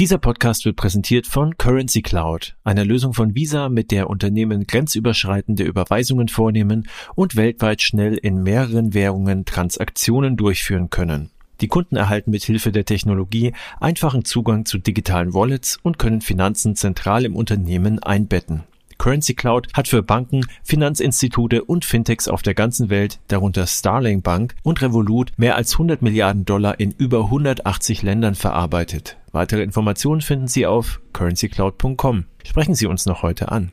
Dieser Podcast wird präsentiert von Currency Cloud, einer Lösung von Visa, mit der Unternehmen grenzüberschreitende Überweisungen vornehmen und weltweit schnell in mehreren Währungen Transaktionen durchführen können. Die Kunden erhalten mit Hilfe der Technologie einfachen Zugang zu digitalen Wallets und können Finanzen zentral im Unternehmen einbetten. Currency Cloud hat für Banken, Finanzinstitute und Fintechs auf der ganzen Welt, darunter Starling Bank und Revolut, mehr als 100 Milliarden Dollar in über 180 Ländern verarbeitet. Weitere Informationen finden Sie auf currencycloud.com. Sprechen Sie uns noch heute an.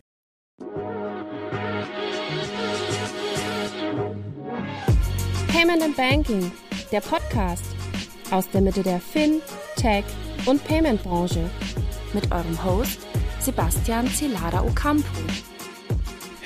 Payment and Banking, der Podcast aus der Mitte der Fin, Tech und Payment Branche mit eurem Host Sebastian Celada Ocampo.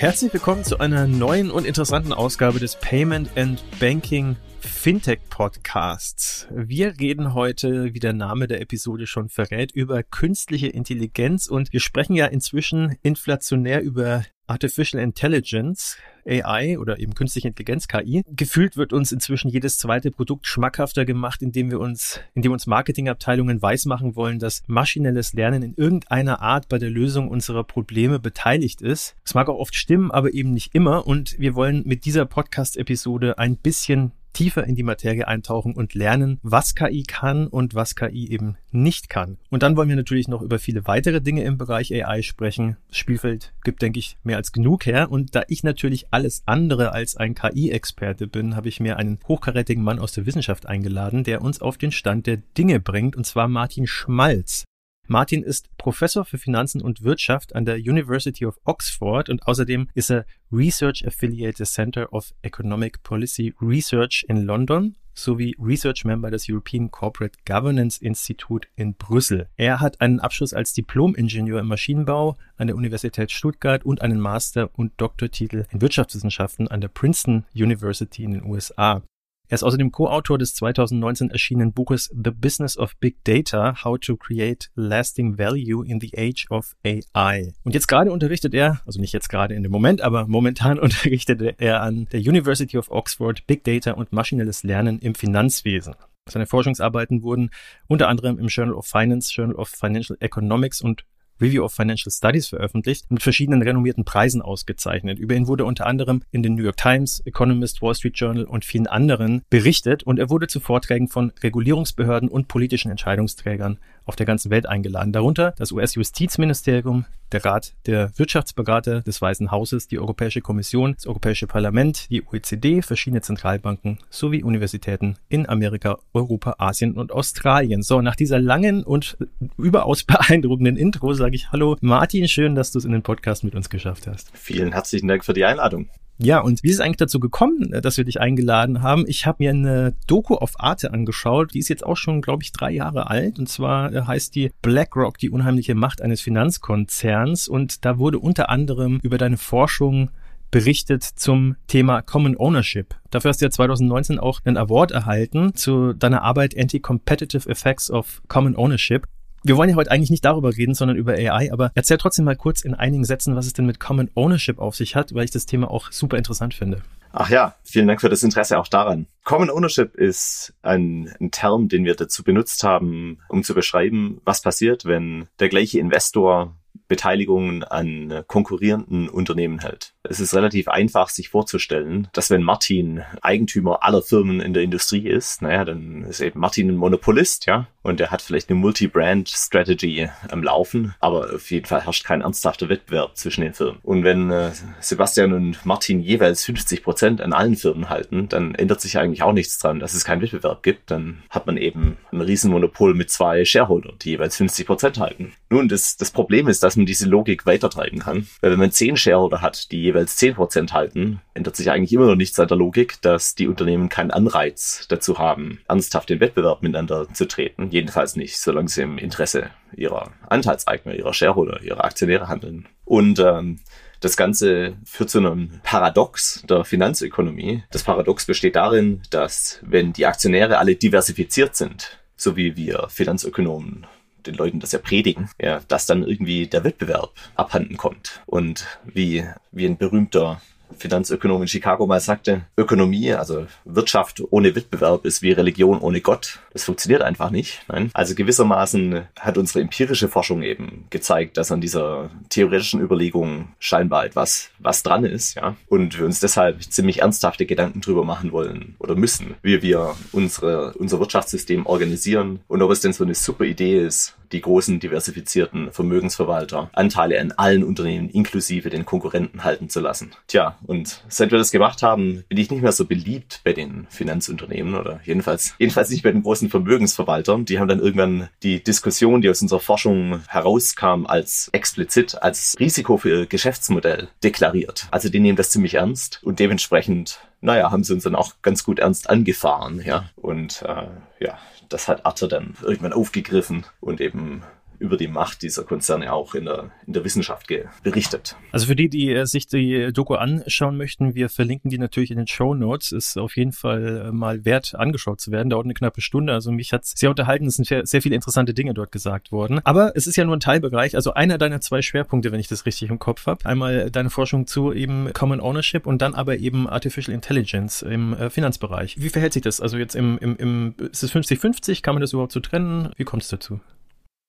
Herzlich willkommen zu einer neuen und interessanten Ausgabe des Payment and Banking Fintech Podcasts. Wir reden heute, wie der Name der Episode schon verrät, über künstliche Intelligenz und wir sprechen ja inzwischen inflationär über Artificial Intelligence, AI oder eben künstliche Intelligenz, KI. Gefühlt wird uns inzwischen jedes zweite Produkt schmackhafter gemacht, indem wir uns, indem uns Marketingabteilungen weismachen wollen, dass maschinelles Lernen in irgendeiner Art bei der Lösung unserer Probleme beteiligt ist. Es mag auch oft stimmen, aber eben nicht immer. Und wir wollen mit dieser Podcast-Episode ein bisschen tiefer in die Materie eintauchen und lernen, was KI kann und was KI eben nicht kann. Und dann wollen wir natürlich noch über viele weitere Dinge im Bereich AI sprechen. Das Spielfeld gibt, denke ich, mehr als genug her. Und da ich natürlich alles andere als ein KI-Experte bin, habe ich mir einen hochkarätigen Mann aus der Wissenschaft eingeladen, der uns auf den Stand der Dinge bringt, und zwar Martin Schmalz. Martin ist Professor für Finanzen und Wirtschaft an der University of Oxford und außerdem ist er Research Affiliate Center of Economic Policy Research in London sowie Research Member des European Corporate Governance Institute in Brüssel. Er hat einen Abschluss als Diplom-Ingenieur im Maschinenbau an der Universität Stuttgart und einen Master- und Doktortitel in Wirtschaftswissenschaften an der Princeton University in den USA. Er ist außerdem Co-Autor des 2019 erschienenen Buches The Business of Big Data, How to Create Lasting Value in the Age of AI. Und jetzt gerade unterrichtet er, also nicht jetzt gerade in dem Moment, aber momentan unterrichtet er an der University of Oxford Big Data und maschinelles Lernen im Finanzwesen. Seine Forschungsarbeiten wurden unter anderem im Journal of Finance, Journal of Financial Economics und Review of Financial Studies veröffentlicht, mit verschiedenen renommierten Preisen ausgezeichnet. Über ihn wurde unter anderem in den New York Times, Economist, Wall Street Journal und vielen anderen berichtet und er wurde zu Vorträgen von Regulierungsbehörden und politischen Entscheidungsträgern auf der ganzen Welt eingeladen, darunter das US-Justizministerium, der Rat der Wirtschaftsberater des Weißen Hauses, die Europäische Kommission, das Europäische Parlament, die OECD, verschiedene Zentralbanken sowie Universitäten in Amerika, Europa, Asien und Australien. So, nach dieser langen und überaus beeindruckenden Intro sage ich Hallo Martin, schön, dass du es in den Podcast mit uns geschafft hast. Vielen herzlichen Dank für die Einladung. Ja, und wie ist es eigentlich dazu gekommen, dass wir dich eingeladen haben? Ich habe mir eine Doku auf Arte angeschaut, die ist jetzt auch schon, glaube ich, drei Jahre alt. Und zwar äh, heißt die BlackRock, die unheimliche Macht eines Finanzkonzerns. Und da wurde unter anderem über deine Forschung berichtet zum Thema Common Ownership. Dafür hast du ja 2019 auch einen Award erhalten zu deiner Arbeit Anti-Competitive Effects of Common Ownership. Wir wollen ja heute eigentlich nicht darüber reden, sondern über AI, aber erzähl trotzdem mal kurz in einigen Sätzen, was es denn mit Common Ownership auf sich hat, weil ich das Thema auch super interessant finde. Ach ja, vielen Dank für das Interesse auch daran. Common Ownership ist ein, ein, Term, den wir dazu benutzt haben, um zu beschreiben, was passiert, wenn der gleiche Investor Beteiligungen an konkurrierenden Unternehmen hält. Es ist relativ einfach, sich vorzustellen, dass wenn Martin Eigentümer aller Firmen in der Industrie ist, naja, dann ist eben Martin ein Monopolist, ja, und er hat vielleicht eine Multi-Brand-Strategy am Laufen, aber auf jeden Fall herrscht kein ernsthafter Wettbewerb zwischen den Firmen. Und wenn äh, Sebastian und Martin jeweils 50 Prozent an allen Firmen halten, dann ändert sich eigentlich auch nichts dran, dass es keinen Wettbewerb gibt. Dann hat man eben ein Riesenmonopol mit zwei Shareholdern, die jeweils 50 Prozent halten. Nun, das, das Problem ist, dass man diese Logik weitertreiben kann. Weil wenn man zehn Shareholder hat, die jeweils 10 Prozent halten, ändert sich eigentlich immer noch nichts an der Logik, dass die Unternehmen keinen Anreiz dazu haben, ernsthaft in Wettbewerb miteinander zu treten Jedenfalls nicht, solange sie im Interesse ihrer Anteilseigner, ihrer Shareholder, ihrer Aktionäre handeln. Und ähm, das Ganze führt zu einem Paradox der Finanzökonomie. Das Paradox besteht darin, dass wenn die Aktionäre alle diversifiziert sind, so wie wir Finanzökonomen den Leuten das ja predigen, ja, dass dann irgendwie der Wettbewerb abhanden kommt. Und wie, wie ein berühmter Finanzökonom in Chicago mal sagte, Ökonomie, also Wirtschaft ohne Wettbewerb ist wie Religion ohne Gott. Das funktioniert einfach nicht. Nein. Also gewissermaßen hat unsere empirische Forschung eben gezeigt, dass an dieser theoretischen Überlegung scheinbar etwas was dran ist, ja. Und wir uns deshalb ziemlich ernsthafte Gedanken drüber machen wollen oder müssen, wie wir unsere, unser Wirtschaftssystem organisieren und ob es denn so eine super Idee ist, die großen diversifizierten Vermögensverwalter Anteile an allen Unternehmen inklusive den Konkurrenten halten zu lassen. Tja, und seit wir das gemacht haben, bin ich nicht mehr so beliebt bei den Finanzunternehmen oder jedenfalls, jedenfalls nicht bei den großen Vermögensverwaltern. Die haben dann irgendwann die Diskussion, die aus unserer Forschung herauskam, als explizit als Risiko für ihr Geschäftsmodell deklariert. Also die nehmen das ziemlich ernst und dementsprechend naja, haben sie uns dann auch ganz gut ernst angefahren, ja. Und äh, ja, das hat Arthur dann irgendwann aufgegriffen und eben über die Macht dieser Konzerne auch in der, in der Wissenschaft berichtet. Also für die, die äh, sich die Doku anschauen möchten, wir verlinken die natürlich in den Show Notes. Ist auf jeden Fall äh, mal wert, angeschaut zu werden. Dauert eine knappe Stunde. Also mich hat sehr unterhalten. Es sind sehr, sehr viele interessante Dinge dort gesagt worden. Aber es ist ja nur ein Teilbereich. Also einer deiner zwei Schwerpunkte, wenn ich das richtig im Kopf habe. Einmal deine Forschung zu eben Common Ownership und dann aber eben Artificial Intelligence im äh, Finanzbereich. Wie verhält sich das? Also jetzt im, im, im ist es 50-50? Kann man das überhaupt so trennen? Wie kommt es dazu?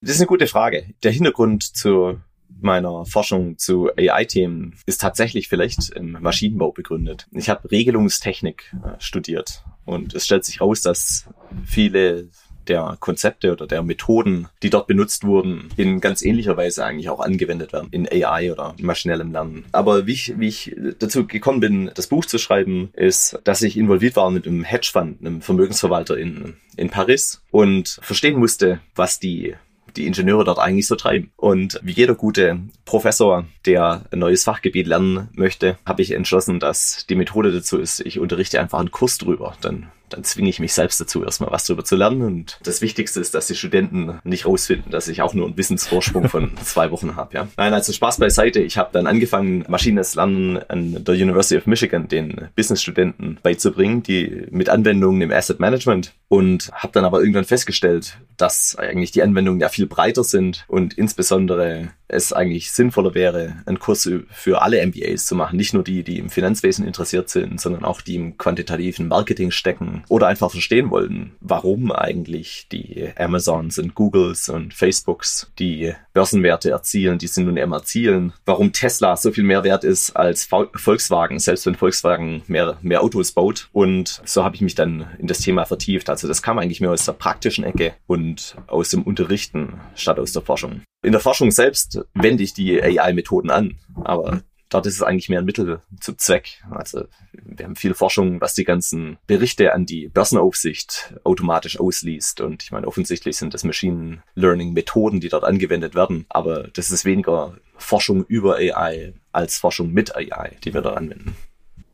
Das ist eine gute Frage. Der Hintergrund zu meiner Forschung zu AI-Themen ist tatsächlich vielleicht im Maschinenbau begründet. Ich habe Regelungstechnik äh, studiert und es stellt sich raus, dass viele der Konzepte oder der Methoden, die dort benutzt wurden, in ganz ähnlicher Weise eigentlich auch angewendet werden in AI oder maschinellem Lernen. Aber wie ich, wie ich dazu gekommen bin, das Buch zu schreiben, ist, dass ich involviert war mit einem Hedgefonds, einem Vermögensverwalter in, in Paris und verstehen musste, was die die Ingenieure dort eigentlich so treiben. Und wie jeder gute Professor, der ein neues Fachgebiet lernen möchte, habe ich entschlossen, dass die Methode dazu ist, ich unterrichte einfach einen Kurs drüber. Dann dann zwinge ich mich selbst dazu, erstmal was darüber zu lernen. Und das Wichtigste ist, dass die Studenten nicht rausfinden, dass ich auch nur einen Wissensvorsprung von zwei Wochen habe. Ja. Nein, also Spaß beiseite. Ich habe dann angefangen, maschinelles Lernen an der University of Michigan den Business-Studenten beizubringen, die mit Anwendungen im Asset Management und habe dann aber irgendwann festgestellt, dass eigentlich die Anwendungen ja viel breiter sind und insbesondere es eigentlich sinnvoller wäre, einen Kurs für alle MBAs zu machen. Nicht nur die, die im Finanzwesen interessiert sind, sondern auch die im quantitativen Marketing stecken oder einfach verstehen wollen, warum eigentlich die Amazons und Googles und Facebooks die Börsenwerte erzielen, die sie nun eben erzielen, warum Tesla so viel mehr wert ist als Volkswagen, selbst wenn Volkswagen mehr, mehr Autos baut. Und so habe ich mich dann in das Thema vertieft. Also das kam eigentlich mehr aus der praktischen Ecke und aus dem Unterrichten statt aus der Forschung. In der Forschung selbst wende ich die AI-Methoden an, aber dort ist es eigentlich mehr ein Mittel zum Zweck. Also wir haben viel Forschung, was die ganzen Berichte an die Börsenaufsicht automatisch ausliest. Und ich meine, offensichtlich sind das Machine Learning Methoden, die dort angewendet werden. Aber das ist weniger Forschung über AI als Forschung mit AI, die wir dort anwenden.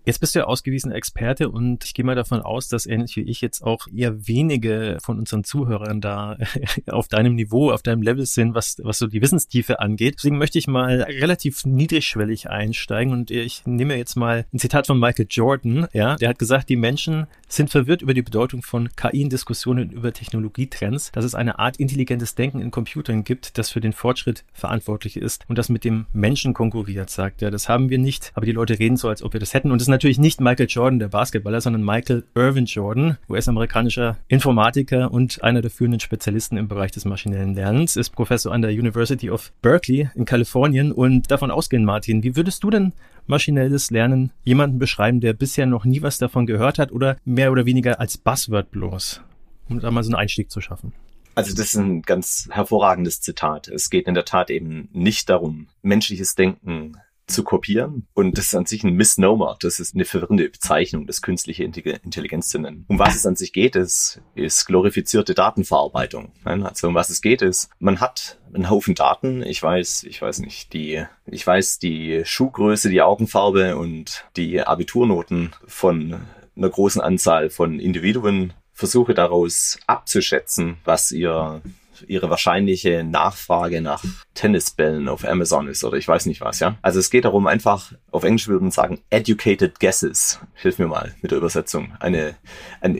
Jetzt bist du ja ausgewiesener Experte und ich gehe mal davon aus, dass ähnlich wie ich jetzt auch eher wenige von unseren Zuhörern da auf deinem Niveau, auf deinem Level sind, was, was so die Wissenstiefe angeht. Deswegen möchte ich mal relativ niedrigschwellig einsteigen und ich nehme jetzt mal ein Zitat von Michael Jordan, ja, der hat gesagt, die Menschen sind verwirrt über die Bedeutung von KI in Diskussionen über Technologietrends, dass es eine Art intelligentes Denken in Computern gibt, das für den Fortschritt verantwortlich ist und das mit dem Menschen konkurriert, sagt er. Das haben wir nicht, aber die Leute reden so, als ob wir das hätten und das natürlich nicht Michael Jordan, der Basketballer, sondern Michael Irvin Jordan, US-amerikanischer Informatiker und einer der führenden Spezialisten im Bereich des maschinellen Lernens, ist Professor an der University of Berkeley in Kalifornien. Und davon ausgehend, Martin, wie würdest du denn maschinelles Lernen jemanden beschreiben, der bisher noch nie was davon gehört hat oder mehr oder weniger als Buzzword bloß, um da mal so einen Einstieg zu schaffen? Also das ist ein ganz hervorragendes Zitat. Es geht in der Tat eben nicht darum, menschliches Denken zu kopieren. Und das ist an sich ein Misnomer. Das ist eine verwirrende Bezeichnung, das künstliche Intelligenz zu nennen. Um was es an sich geht, ist, ist glorifizierte Datenverarbeitung. Also um was es geht, ist, man hat einen Haufen Daten. Ich weiß, ich weiß nicht, die, ich weiß die Schuhgröße, die Augenfarbe und die Abiturnoten von einer großen Anzahl von Individuen versuche daraus abzuschätzen, was ihr ihre wahrscheinliche Nachfrage nach Tennisbällen auf Amazon ist oder ich weiß nicht was, ja. Also es geht darum einfach, auf Englisch würde man sagen, educated guesses. Hilf mir mal mit der Übersetzung. Eine, eine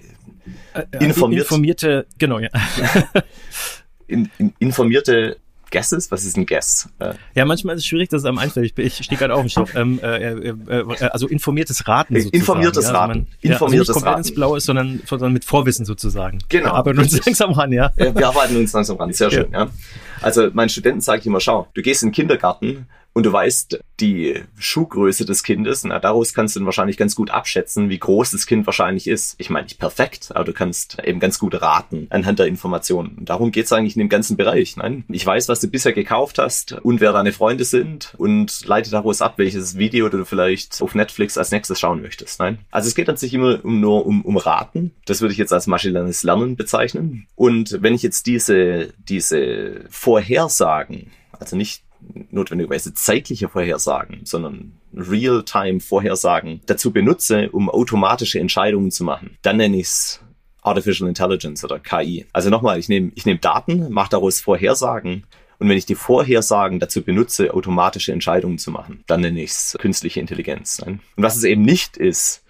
äh, informiert, informierte, genau, ja. in, in, informierte Guesses? Was ist ein Guess? Äh, ja, manchmal ist es schwierig, dass es einem einfällt. Ich, ich stehe gerade auf dem Stoff. Ähm, äh, äh, äh, also informiertes Raten sozusagen. Informiertes ja, also man, Raten. Ja, informiertes also nicht komplett ins Blaue, sondern, sondern mit Vorwissen sozusagen. Genau. Wir arbeiten uns langsam ran, ja. Wir arbeiten uns langsam ran, sehr schön, ja. Also meinen Studenten sage ich immer, schau, du gehst in den Kindergarten und du weißt die Schuhgröße des Kindes, na, daraus kannst du dann wahrscheinlich ganz gut abschätzen, wie groß das Kind wahrscheinlich ist. Ich meine nicht perfekt, aber du kannst eben ganz gut raten anhand der Informationen. Darum geht's eigentlich in dem ganzen Bereich. Nein, ich weiß, was du bisher gekauft hast und wer deine Freunde sind und leite daraus ab, welches Video du vielleicht auf Netflix als nächstes schauen möchtest. Nein, also es geht an sich immer nur um, um Raten. Das würde ich jetzt als maschinelles Lernen bezeichnen. Und wenn ich jetzt diese, diese Vorhersagen, also nicht notwendigerweise zeitliche Vorhersagen, sondern Real-Time-Vorhersagen dazu benutze, um automatische Entscheidungen zu machen, dann nenne ich es Artificial Intelligence oder KI. Also nochmal, ich nehme ich nehm Daten, mache daraus Vorhersagen und wenn ich die Vorhersagen dazu benutze, automatische Entscheidungen zu machen, dann nenne ich es künstliche Intelligenz. Und was es eben nicht ist,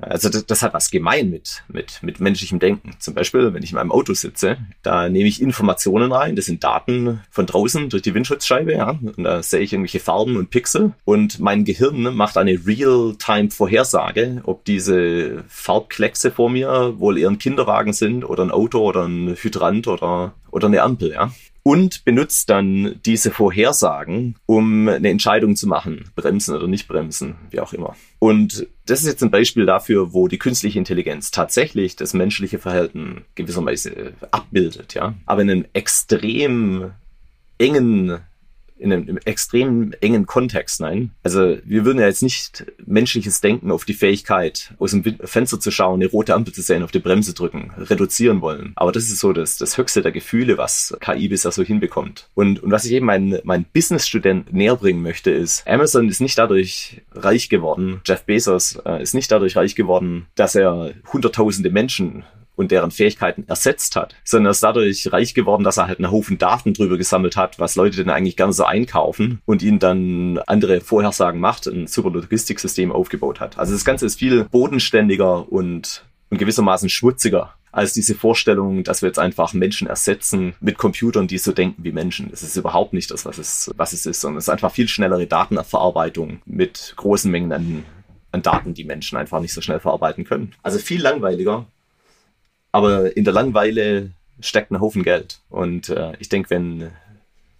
also das, das, hat was gemein mit, mit, mit menschlichem Denken. Zum Beispiel, wenn ich in meinem Auto sitze, da nehme ich Informationen rein, das sind Daten von draußen durch die Windschutzscheibe, ja. Und da sehe ich irgendwelche Farben und Pixel. Und mein Gehirn macht eine Real-Time-Vorhersage, ob diese Farbkleckse vor mir wohl eher ein Kinderwagen sind oder ein Auto oder ein Hydrant oder, oder eine Ampel, ja und benutzt dann diese Vorhersagen, um eine Entscheidung zu machen, bremsen oder nicht bremsen, wie auch immer. Und das ist jetzt ein Beispiel dafür, wo die künstliche Intelligenz tatsächlich das menschliche Verhalten gewisserweise abbildet, ja, aber in einem extrem engen in einem extrem engen Kontext, nein. Also wir würden ja jetzt nicht menschliches Denken auf die Fähigkeit, aus dem Fenster zu schauen, eine rote Ampel zu sehen, auf die Bremse drücken, reduzieren wollen. Aber das ist so das, das höchste der Gefühle, was KI bisher so hinbekommt. Und, und was ich eben meinen mein Business-Student näher bringen möchte, ist, Amazon ist nicht dadurch reich geworden, Jeff Bezos äh, ist nicht dadurch reich geworden, dass er hunderttausende Menschen und deren Fähigkeiten ersetzt hat, sondern er ist dadurch reich geworden, dass er halt einen Haufen Daten drüber gesammelt hat, was Leute denn eigentlich gerne so einkaufen und ihnen dann andere Vorhersagen macht, ein super Logistiksystem aufgebaut hat. Also das Ganze ist viel bodenständiger und, und gewissermaßen schmutziger als diese Vorstellung, dass wir jetzt einfach Menschen ersetzen mit Computern, die so denken wie Menschen. Das ist überhaupt nicht das, was es, was es ist, sondern es ist einfach viel schnellere Datenverarbeitung mit großen Mengen an, an Daten, die Menschen einfach nicht so schnell verarbeiten können. Also viel langweiliger aber in der Langeweile steckt ein Haufen Geld. Und äh, ich denke, wenn,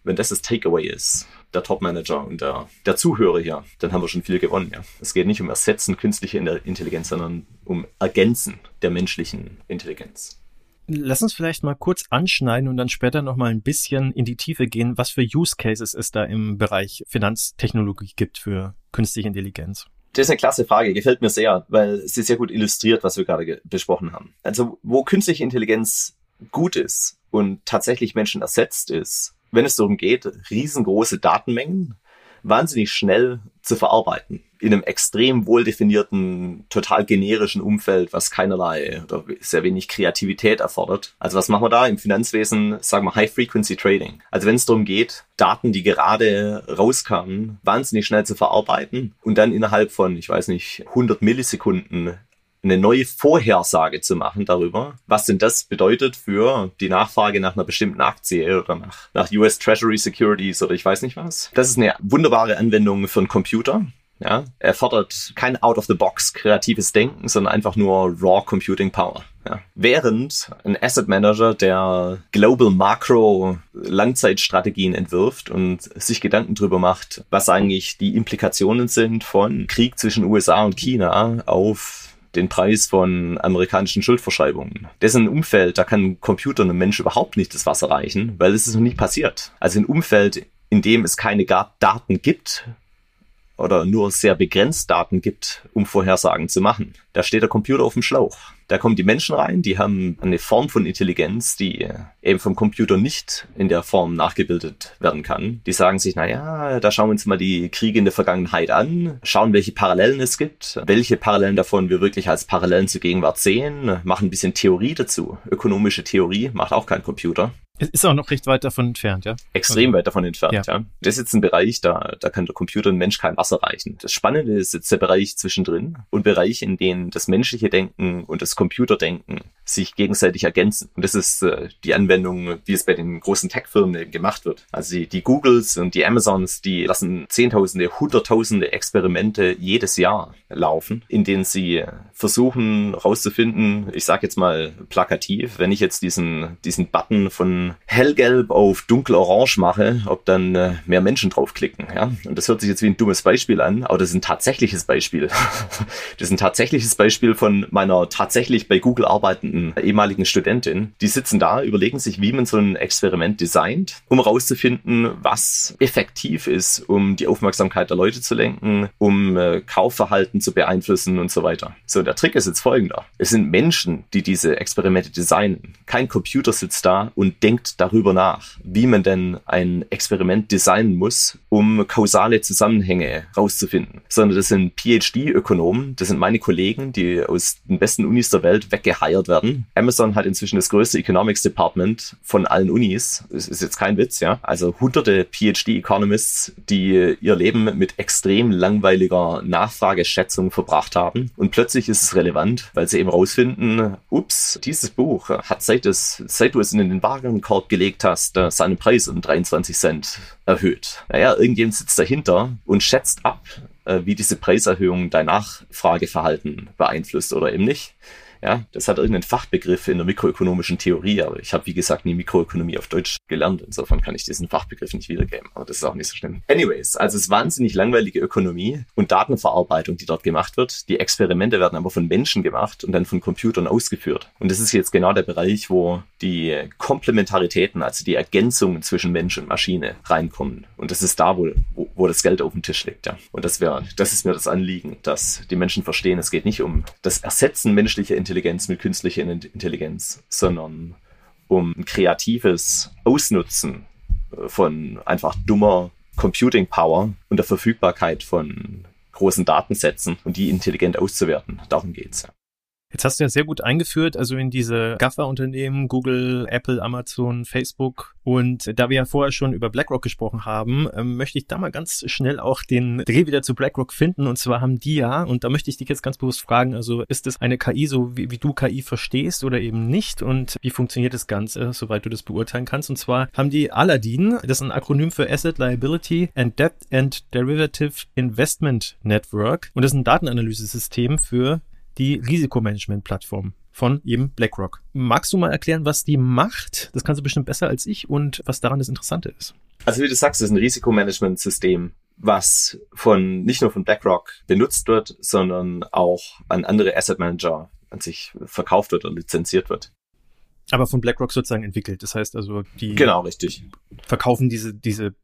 wenn das das Takeaway ist, der Top-Manager und der, der Zuhörer hier, dann haben wir schon viel gewonnen. Ja. Es geht nicht um Ersetzen künstliche Intelligenz, sondern um Ergänzen der menschlichen Intelligenz. Lass uns vielleicht mal kurz anschneiden und dann später noch mal ein bisschen in die Tiefe gehen, was für Use Cases es da im Bereich Finanztechnologie gibt für künstliche Intelligenz. Das ist eine klasse Frage, gefällt mir sehr, weil sie sehr gut illustriert, was wir gerade besprochen haben. Also wo künstliche Intelligenz gut ist und tatsächlich Menschen ersetzt ist, wenn es darum geht, riesengroße Datenmengen wahnsinnig schnell zu verarbeiten. In einem extrem wohl definierten, total generischen Umfeld, was keinerlei oder sehr wenig Kreativität erfordert. Also was machen wir da im Finanzwesen? Sagen wir High Frequency Trading. Also wenn es darum geht, Daten, die gerade rauskamen, wahnsinnig schnell zu verarbeiten und dann innerhalb von, ich weiß nicht, 100 Millisekunden eine neue Vorhersage zu machen darüber, was denn das bedeutet für die Nachfrage nach einer bestimmten Aktie oder nach, nach US Treasury Securities oder ich weiß nicht was. Das ist eine wunderbare Anwendung für einen Computer. Ja, er fordert kein out-of-the-box kreatives Denken, sondern einfach nur raw Computing Power. Ja. Während ein Asset Manager, der Global Macro Langzeitstrategien entwirft und sich Gedanken darüber macht, was eigentlich die Implikationen sind von Krieg zwischen USA und China auf den Preis von amerikanischen Schuldverschreibungen. Ein Umfeld, da kann ein Computer einem Mensch überhaupt nicht das Wasser reichen, weil es ist noch nie passiert. Also ein Umfeld, in dem es keine Daten gibt, oder nur sehr begrenzt Daten gibt, um Vorhersagen zu machen. Da steht der Computer auf dem Schlauch. Da kommen die Menschen rein, die haben eine Form von Intelligenz, die eben vom Computer nicht in der Form nachgebildet werden kann. Die sagen sich, na ja, da schauen wir uns mal die Kriege in der Vergangenheit an, schauen, welche Parallelen es gibt, welche Parallelen davon wir wirklich als Parallelen zur Gegenwart sehen, machen ein bisschen Theorie dazu. Ökonomische Theorie macht auch kein Computer. Es ist auch noch recht weit davon entfernt, ja? Extrem also, weit davon entfernt, ja. ja. Das ist jetzt ein Bereich, da, da kann der Computer und Mensch kein Wasser reichen. Das Spannende ist jetzt der Bereich zwischendrin und Bereiche, in denen das menschliche Denken und das Computerdenken sich gegenseitig ergänzen. Und das ist äh, die Anwendung, wie es bei den großen Tech-Firmen eben gemacht wird. Also die, die Googles und die Amazons, die lassen Zehntausende, Hunderttausende Experimente jedes Jahr laufen, in denen sie versuchen rauszufinden, ich sage jetzt mal plakativ, wenn ich jetzt diesen, diesen Button von hellgelb auf dunkelorange mache, ob dann äh, mehr Menschen draufklicken. Ja? Und das hört sich jetzt wie ein dummes Beispiel an, aber das ist ein tatsächliches Beispiel. das ist ein tatsächliches Beispiel von meiner tatsächlich bei Google arbeitenden ehemaligen Studentin. Die sitzen da, überlegen sich, wie man so ein Experiment designt, um rauszufinden, was effektiv ist, um die Aufmerksamkeit der Leute zu lenken, um äh, Kaufverhalten zu beeinflussen und so weiter. So, der Trick ist jetzt folgender. Es sind Menschen, die diese Experimente designen. Kein Computer sitzt da und denkt darüber nach, wie man denn ein Experiment designen muss, um kausale Zusammenhänge rauszufinden, sondern das sind PhD-Ökonomen, das sind meine Kollegen, die aus den besten Unis der Welt weggeheiert werden. Amazon hat inzwischen das größte Economics Department von allen Unis. Das ist jetzt kein Witz, ja. Also hunderte PhD-Economists, die ihr Leben mit extrem langweiliger Nachfrageschätzung verbracht haben. Und plötzlich ist es relevant, weil sie eben rausfinden, ups, dieses Buch hat seit, es, seit du es in den Warenkorb gelegt hast, äh, seinen Preis um 23 Cent erhöht. Naja, irgendjemand sitzt dahinter und schätzt ab, äh, wie diese Preiserhöhung dein Nachfrageverhalten beeinflusst oder eben nicht. Ja, das hat irgendeinen Fachbegriff in der mikroökonomischen Theorie, aber ich habe, wie gesagt, nie Mikroökonomie auf Deutsch gelernt. Insofern kann ich diesen Fachbegriff nicht wiedergeben, aber das ist auch nicht so schlimm. Anyways, also es ist wahnsinnig langweilige Ökonomie und Datenverarbeitung, die dort gemacht wird. Die Experimente werden aber von Menschen gemacht und dann von Computern ausgeführt. Und das ist jetzt genau der Bereich, wo die Komplementaritäten, also die Ergänzungen zwischen Mensch und Maschine reinkommen. Und das ist da, wo, wo, wo das Geld auf dem Tisch liegt, ja. Und das wäre, das ist mir das Anliegen, dass die Menschen verstehen, es geht nicht um das Ersetzen menschlicher Intelligenz Intelligenz mit künstlicher Intelligenz, sondern um kreatives Ausnutzen äh, von einfach dummer Computing Power und der Verfügbarkeit von großen Datensätzen und die intelligent auszuwerten. Darum geht's. Jetzt hast du ja sehr gut eingeführt, also in diese GAFA-Unternehmen, Google, Apple, Amazon, Facebook. Und da wir ja vorher schon über BlackRock gesprochen haben, ähm, möchte ich da mal ganz schnell auch den Dreh wieder zu BlackRock finden. Und zwar haben die ja, und da möchte ich dich jetzt ganz bewusst fragen, also ist es eine KI so, wie, wie du KI verstehst oder eben nicht? Und wie funktioniert das Ganze, soweit du das beurteilen kannst? Und zwar haben die Aladdin, das ist ein Akronym für Asset Liability and Debt and Derivative Investment Network. Und das ist ein Datenanalyse-System für die Risikomanagement-Plattform von eben BlackRock. Magst du mal erklären, was die macht? Das kannst du bestimmt besser als ich und was daran das Interessante ist. Also wie du sagst, das ist ein Risikomanagement-System, was von nicht nur von BlackRock benutzt wird, sondern auch an andere Asset Manager an sich verkauft wird oder lizenziert wird. Aber von BlackRock sozusagen entwickelt. Das heißt also, die genau richtig verkaufen diese diese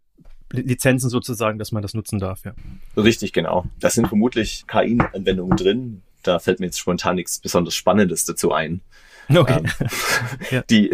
Lizenzen sozusagen, dass man das nutzen darf, ja. Richtig, genau. Das sind vermutlich KI-Anwendungen drin, da fällt mir jetzt spontan nichts besonders Spannendes dazu ein. Okay. Ähm. Die,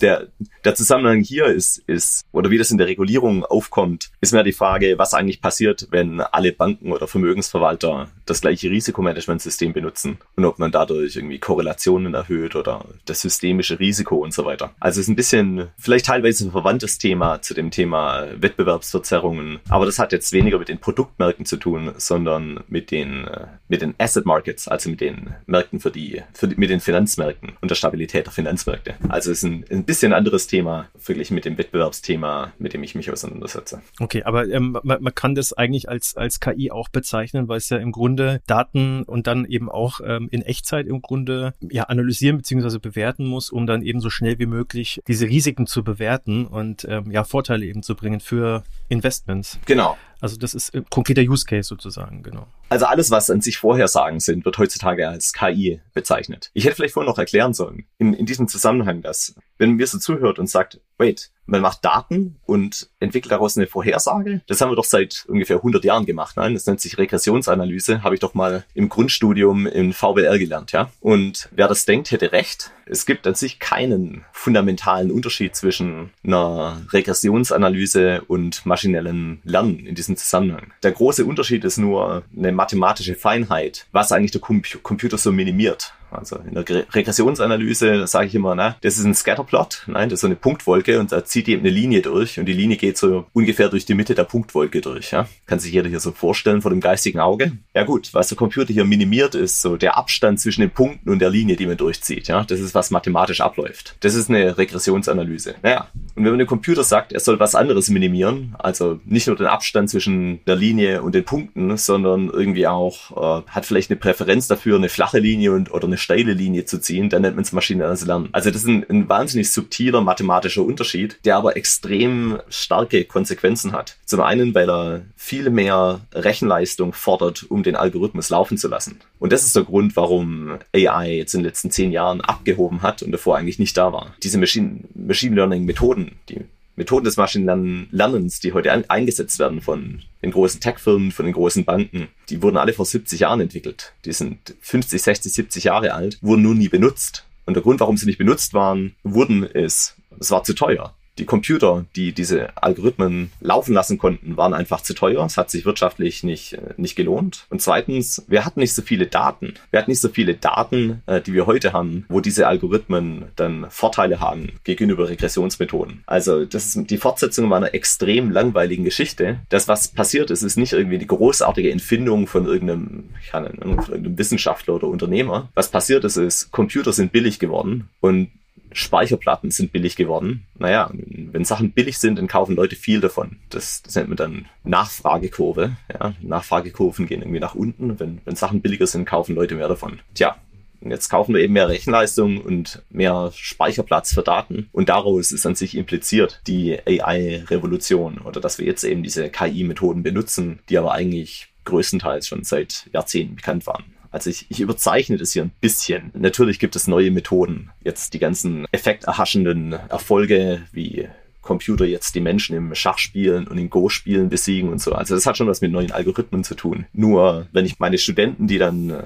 der, der Zusammenhang hier ist, ist, oder wie das in der Regulierung aufkommt, ist mehr die Frage, was eigentlich passiert, wenn alle Banken oder Vermögensverwalter das gleiche Risikomanagementsystem benutzen und ob man dadurch irgendwie Korrelationen erhöht oder das systemische Risiko und so weiter. Also es ist ein bisschen, vielleicht teilweise ein verwandtes Thema zu dem Thema Wettbewerbsverzerrungen, aber das hat jetzt weniger mit den Produktmärkten zu tun, sondern mit den, mit den Asset Markets, also mit den Märkten für die, für die mit den Finanzmärkten und der Stabilität der Finanzmärkte. Also es ist ein, ein bisschen anderes Thema, verglichen mit dem Wettbewerbsthema, mit dem ich mich auseinandersetze. Okay, aber ähm, man, man kann das eigentlich als, als KI auch bezeichnen, weil es ja im Grunde Daten und dann eben auch ähm, in Echtzeit im Grunde ja analysieren bzw. bewerten muss, um dann eben so schnell wie möglich diese Risiken zu bewerten und ähm, ja Vorteile eben zu bringen für Investments. Genau. Also das ist ein konkreter Use Case sozusagen, genau. Also alles, was an sich Vorhersagen sind, wird heutzutage als KI bezeichnet. Ich hätte vielleicht vorhin noch erklären sollen, in, in diesem Zusammenhang, dass wenn mir so zuhört und sagt, wait, man macht Daten und entwickelt daraus eine Vorhersage. Das haben wir doch seit ungefähr 100 Jahren gemacht. Nein, das nennt sich Regressionsanalyse. Habe ich doch mal im Grundstudium in VWL gelernt, ja. Und wer das denkt, hätte recht. Es gibt an sich keinen fundamentalen Unterschied zwischen einer Regressionsanalyse und maschinellem Lernen in diesem Zusammenhang. Der große Unterschied ist nur eine mathematische Feinheit, was eigentlich der Computer so minimiert. Also in der Regressionsanalyse sage ich immer, na, das ist ein Scatterplot, nein, das ist so eine Punktwolke und da zieht eben eine Linie durch und die Linie geht so ungefähr durch die Mitte der Punktwolke durch. Ja? Kann sich jeder hier so vorstellen vor dem geistigen Auge. Ja gut, was der Computer hier minimiert, ist so der Abstand zwischen den Punkten und der Linie, die man durchzieht. Ja? Das ist, was mathematisch abläuft. Das ist eine Regressionsanalyse. Naja, und wenn man dem Computer sagt, er soll was anderes minimieren, also nicht nur den Abstand zwischen der Linie und den Punkten, sondern irgendwie auch, äh, hat vielleicht eine Präferenz dafür, eine flache Linie und, oder eine steile Linie zu ziehen, dann nennt man es maschinelles Lernen. Also das ist ein, ein wahnsinnig subtiler mathematischer Unterschied, der aber extrem starke Konsequenzen hat. Zum einen, weil er viel mehr Rechenleistung fordert, um den Algorithmus laufen zu lassen. Und das ist der Grund, warum AI jetzt in den letzten zehn Jahren abgehoben hat und davor eigentlich nicht da war. Diese Machine, Machine Learning Methoden, die Methoden des Maschinenlernens, die heute ein, eingesetzt werden von den großen Tech-Firmen, von den großen Banken, die wurden alle vor 70 Jahren entwickelt. Die sind 50, 60, 70 Jahre alt, wurden nun nie benutzt. Und der Grund, warum sie nicht benutzt waren, wurden, ist, es war zu teuer die Computer, die diese Algorithmen laufen lassen konnten, waren einfach zu teuer. Es hat sich wirtschaftlich nicht, äh, nicht gelohnt. Und zweitens, wir hatten nicht so viele Daten. Wir hatten nicht so viele Daten, äh, die wir heute haben, wo diese Algorithmen dann Vorteile haben gegenüber Regressionsmethoden. Also das ist die Fortsetzung meiner extrem langweiligen Geschichte. Das, was passiert ist, ist nicht irgendwie die großartige Empfindung von irgendeinem, ich kann, von irgendeinem Wissenschaftler oder Unternehmer. Was passiert ist, ist, Computer sind billig geworden und Speicherplatten sind billig geworden. Naja, wenn Sachen billig sind, dann kaufen Leute viel davon. Das, das nennt man dann Nachfragekurve. Ja, Nachfragekurven gehen irgendwie nach unten. Wenn, wenn Sachen billiger sind, kaufen Leute mehr davon. Tja, jetzt kaufen wir eben mehr Rechenleistung und mehr Speicherplatz für Daten. Und daraus ist an sich impliziert die AI-Revolution oder dass wir jetzt eben diese KI-Methoden benutzen, die aber eigentlich größtenteils schon seit Jahrzehnten bekannt waren. Also ich, ich überzeichne das hier ein bisschen. Natürlich gibt es neue Methoden. Jetzt die ganzen effekterhaschenden Erfolge wie Computer jetzt die Menschen im Schachspielen und in Go-Spielen besiegen und so. Also das hat schon was mit neuen Algorithmen zu tun. Nur wenn ich meine Studenten, die dann äh,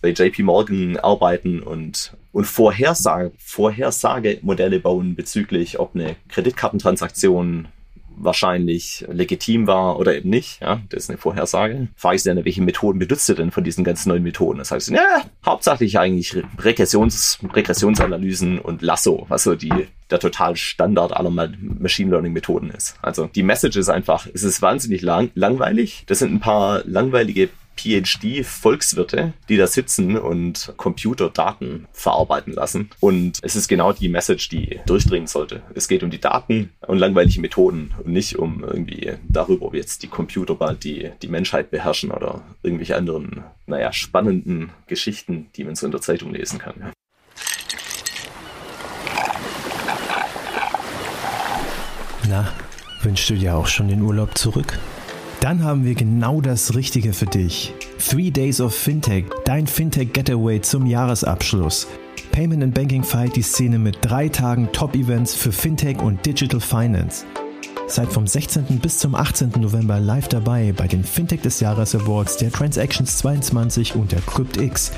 bei JP Morgan arbeiten und, und Vorhersage, Vorhersagemodelle bauen bezüglich, ob eine Kreditkartentransaktion wahrscheinlich legitim war oder eben nicht. Ja, das ist eine Vorhersage. Frage ich dann, welche Methoden benutzt ihr denn von diesen ganzen neuen Methoden? Das heißt, ja, hauptsächlich eigentlich Regressions, Regressionsanalysen und Lasso, was so die der total Standard aller Machine Learning Methoden ist. Also die Message ist einfach, es ist wahnsinnig lang, langweilig. Das sind ein paar langweilige PhD-Volkswirte, die da sitzen und Computerdaten verarbeiten lassen. Und es ist genau die Message, die durchdringen sollte. Es geht um die Daten und langweilige Methoden und nicht um irgendwie darüber, ob jetzt die Computer bald die, die Menschheit beherrschen oder irgendwelche anderen, naja, spannenden Geschichten, die man so in der Zeitung lesen kann. Na, wünschst du dir auch schon den Urlaub zurück? Dann haben wir genau das Richtige für dich. Three Days of Fintech, dein Fintech Getaway zum Jahresabschluss. Payment and Banking feiert die Szene mit drei Tagen Top-Events für Fintech und Digital Finance. Seid vom 16. bis zum 18. November live dabei bei den Fintech des Jahres Awards der Transactions 22 und der CryptX.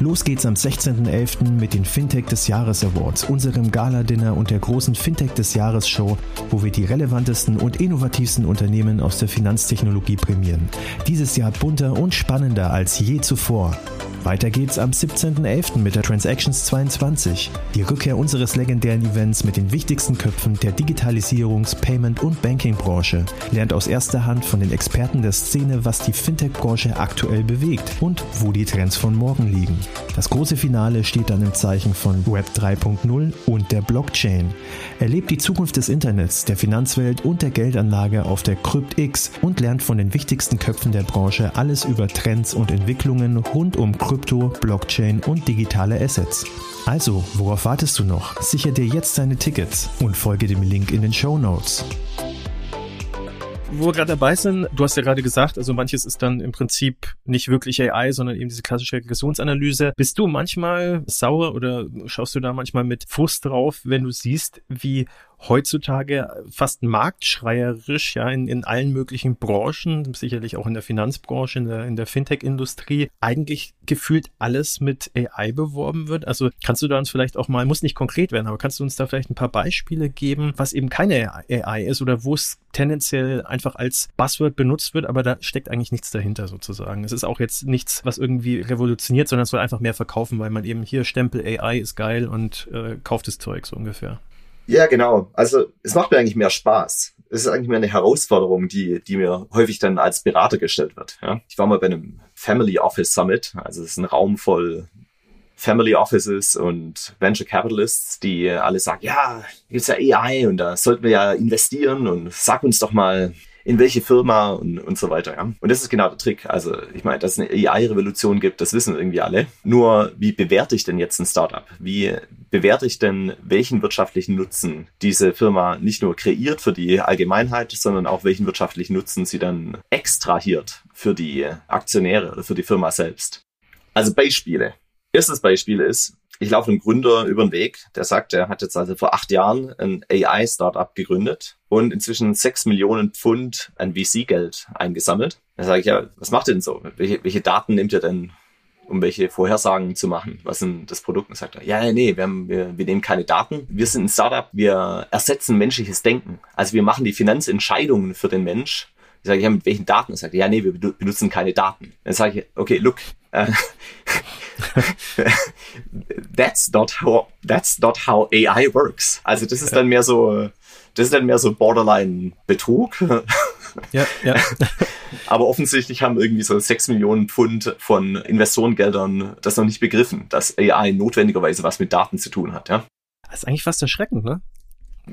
Los geht's am 16.11. mit den Fintech des Jahres Awards, unserem Gala-Dinner und der großen Fintech des Jahres Show, wo wir die relevantesten und innovativsten Unternehmen aus der Finanztechnologie prämieren. Dieses Jahr bunter und spannender als je zuvor. Weiter geht's am 17.11. mit der Transactions 22, die Rückkehr unseres legendären Events mit den wichtigsten Köpfen der Digitalisierungs-, Payment- und Banking-Branche. Lernt aus erster Hand von den Experten der Szene, was die Fintech-Branche aktuell bewegt und wo die Trends von morgen liegen. Das große Finale steht dann im Zeichen von Web 3.0 und der Blockchain. Erlebt die Zukunft des Internets, der Finanzwelt und der Geldanlage auf der CryptX und lernt von den wichtigsten Köpfen der Branche alles über Trends und Entwicklungen rund um Krypto, Blockchain und digitale Assets. Also, worauf wartest du noch? Sicher dir jetzt deine Tickets und folge dem Link in den Show Notes wo wir gerade dabei sind, du hast ja gerade gesagt, also manches ist dann im Prinzip nicht wirklich AI, sondern eben diese klassische Regressionsanalyse. Bist du manchmal sauer oder schaust du da manchmal mit Frust drauf, wenn du siehst, wie heutzutage fast marktschreierisch, ja, in, in allen möglichen Branchen, sicherlich auch in der Finanzbranche, in der, in der Fintech-Industrie, eigentlich gefühlt alles mit AI beworben wird. Also kannst du da uns vielleicht auch mal, muss nicht konkret werden, aber kannst du uns da vielleicht ein paar Beispiele geben, was eben keine AI ist oder wo es tendenziell einfach als Buzzword benutzt wird, aber da steckt eigentlich nichts dahinter sozusagen. Es ist auch jetzt nichts, was irgendwie revolutioniert, sondern es soll einfach mehr verkaufen, weil man eben hier Stempel AI ist geil und äh, kauft das Zeug so ungefähr. Ja, genau. Also es macht mir eigentlich mehr Spaß. Es ist eigentlich mehr eine Herausforderung, die, die mir häufig dann als Berater gestellt wird. Ja? Ich war mal bei einem Family Office Summit, also es ist ein Raum voll Family Offices und Venture Capitalists, die alle sagen, ja, gibt's ja AI und da sollten wir ja investieren und sag uns doch mal, in welche Firma und, und so weiter. Ja? Und das ist genau der Trick. Also ich meine, dass es eine AI-Revolution gibt, das wissen irgendwie alle. Nur wie bewerte ich denn jetzt ein Startup? Wie bewerte ich denn, welchen wirtschaftlichen Nutzen diese Firma nicht nur kreiert für die Allgemeinheit, sondern auch welchen wirtschaftlichen Nutzen sie dann extrahiert für die Aktionäre oder für die Firma selbst? Also Beispiele. Erstes Beispiel ist, ich laufe einem Gründer über den Weg, der sagt, er hat jetzt also vor acht Jahren ein AI-Startup gegründet und inzwischen sechs Millionen Pfund an VC-Geld eingesammelt. Da sage ich, ja, was macht ihr denn so? Welche, welche Daten nehmt ihr denn, um welche Vorhersagen zu machen? Was sind das Produkt? Und sagt er, ja, nee, wir, haben, wir, wir nehmen keine Daten. Wir sind ein Startup, wir ersetzen menschliches Denken. Also wir machen die Finanzentscheidungen für den Mensch ich sage, ja, mit welchen Daten? Er sagt, ja, nee, wir benutzen keine Daten. Dann sage ich, okay, look, uh, that's not how, that's not how AI works. Also das ist dann mehr so, das ist dann mehr so Borderline Betrug. Ja, ja. Aber offensichtlich haben irgendwie so sechs Millionen Pfund von Investorengeldern das noch nicht begriffen, dass AI notwendigerweise was mit Daten zu tun hat, ja. Das ist eigentlich fast erschreckend, ne?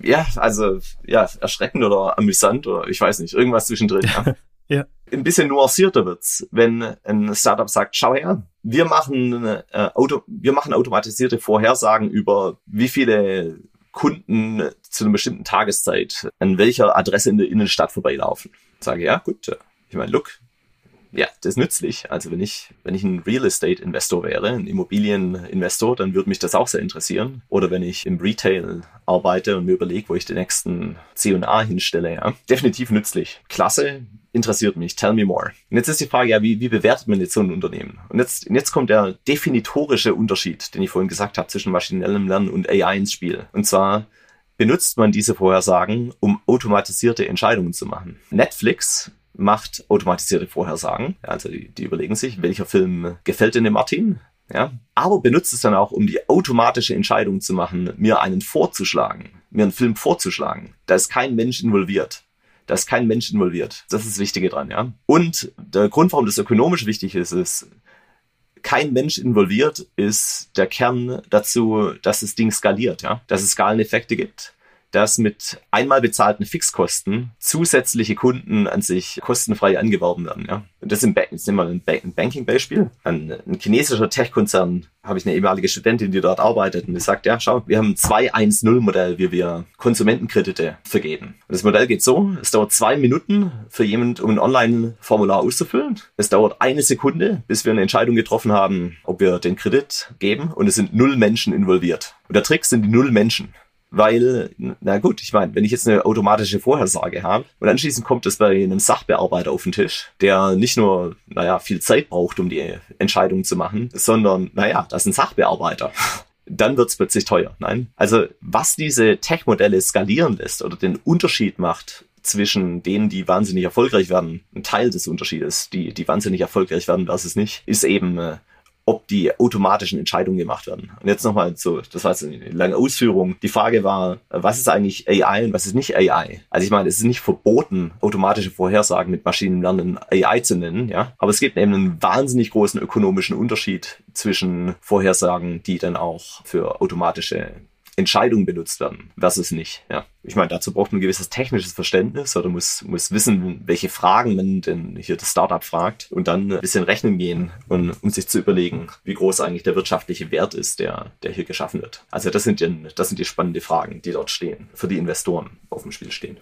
ja, also ja, erschreckend oder amüsant oder ich weiß nicht, irgendwas zwischendrin. Ja. ja. Ein bisschen nuancierter wird's, wenn ein Startup sagt, schau her, wir machen, äh, Auto, wir machen automatisierte Vorhersagen über wie viele Kunden zu einer bestimmten Tageszeit an welcher Adresse in der Innenstadt vorbeilaufen. Sage ja, gut, ich meine, look, ja, das ist nützlich. Also wenn ich, wenn ich ein Real Estate Investor wäre, ein Immobilieninvestor, dann würde mich das auch sehr interessieren. Oder wenn ich im Retail arbeite und mir überlege, wo ich den nächsten C&A hinstelle, ja. Definitiv nützlich. Klasse, interessiert mich. Tell me more. Und jetzt ist die Frage, ja, wie, wie bewertet man jetzt so ein Unternehmen? Und jetzt, jetzt kommt der definitorische Unterschied, den ich vorhin gesagt habe, zwischen maschinellem Lernen und AI ins Spiel. Und zwar, benutzt man diese Vorhersagen, um automatisierte Entscheidungen zu machen. Netflix macht automatisierte Vorhersagen. Also die, die überlegen sich, welcher Film gefällt denn dem Martin? Ja, aber benutzt es dann auch, um die automatische Entscheidung zu machen, mir einen vorzuschlagen, mir einen Film vorzuschlagen. Da ist kein Mensch involviert. Da ist kein Mensch involviert. Das ist das Wichtige dran, ja. Und der Grund, warum das ökonomisch wichtig ist, ist, kein Mensch involviert, ist der Kern dazu, dass das Ding skaliert, ja. Dass es Skaleneffekte gibt dass mit einmal bezahlten Fixkosten zusätzliche Kunden an sich kostenfrei angeworben werden. Ja. Und das, nehmen wir ein, ba ein Banking-Beispiel. Ein, ein chinesischer Tech-Konzern habe ich eine ehemalige Studentin, die dort arbeitet und die sagt, ja, schau, wir haben ein 2-1-0-Modell, wie wir Konsumentenkredite vergeben. Und das Modell geht so, es dauert zwei Minuten für jemand, um ein Online-Formular auszufüllen. Es dauert eine Sekunde, bis wir eine Entscheidung getroffen haben, ob wir den Kredit geben und es sind null Menschen involviert. Und der Trick sind die null Menschen. Weil, na gut, ich meine, wenn ich jetzt eine automatische Vorhersage habe und anschließend kommt es bei einem Sachbearbeiter auf den Tisch, der nicht nur, naja, viel Zeit braucht, um die Entscheidung zu machen, sondern, naja, das ist ein Sachbearbeiter. Dann wird's plötzlich teuer. Nein. Also, was diese Tech-Modelle skalieren lässt oder den Unterschied macht zwischen denen, die wahnsinnig erfolgreich werden, ein Teil des Unterschiedes, die, die wahnsinnig erfolgreich werden versus nicht, ist eben äh, ob die automatischen Entscheidungen gemacht werden. Und jetzt nochmal so, das war eine lange Ausführung. Die Frage war, was ist eigentlich AI und was ist nicht AI? Also ich meine, es ist nicht verboten, automatische Vorhersagen mit Maschinenlernen AI zu nennen, ja. Aber es gibt eben einen wahnsinnig großen ökonomischen Unterschied zwischen Vorhersagen, die dann auch für automatische Entscheidungen benutzt werden versus nicht. Ja. Ich meine, dazu braucht man ein gewisses technisches Verständnis oder muss, muss wissen, welche Fragen man denn hier das Startup fragt und dann ein bisschen rechnen gehen und um sich zu überlegen, wie groß eigentlich der wirtschaftliche Wert ist, der, der hier geschaffen wird. Also das sind, die, das sind die spannenden Fragen, die dort stehen, für die Investoren auf dem Spiel stehen.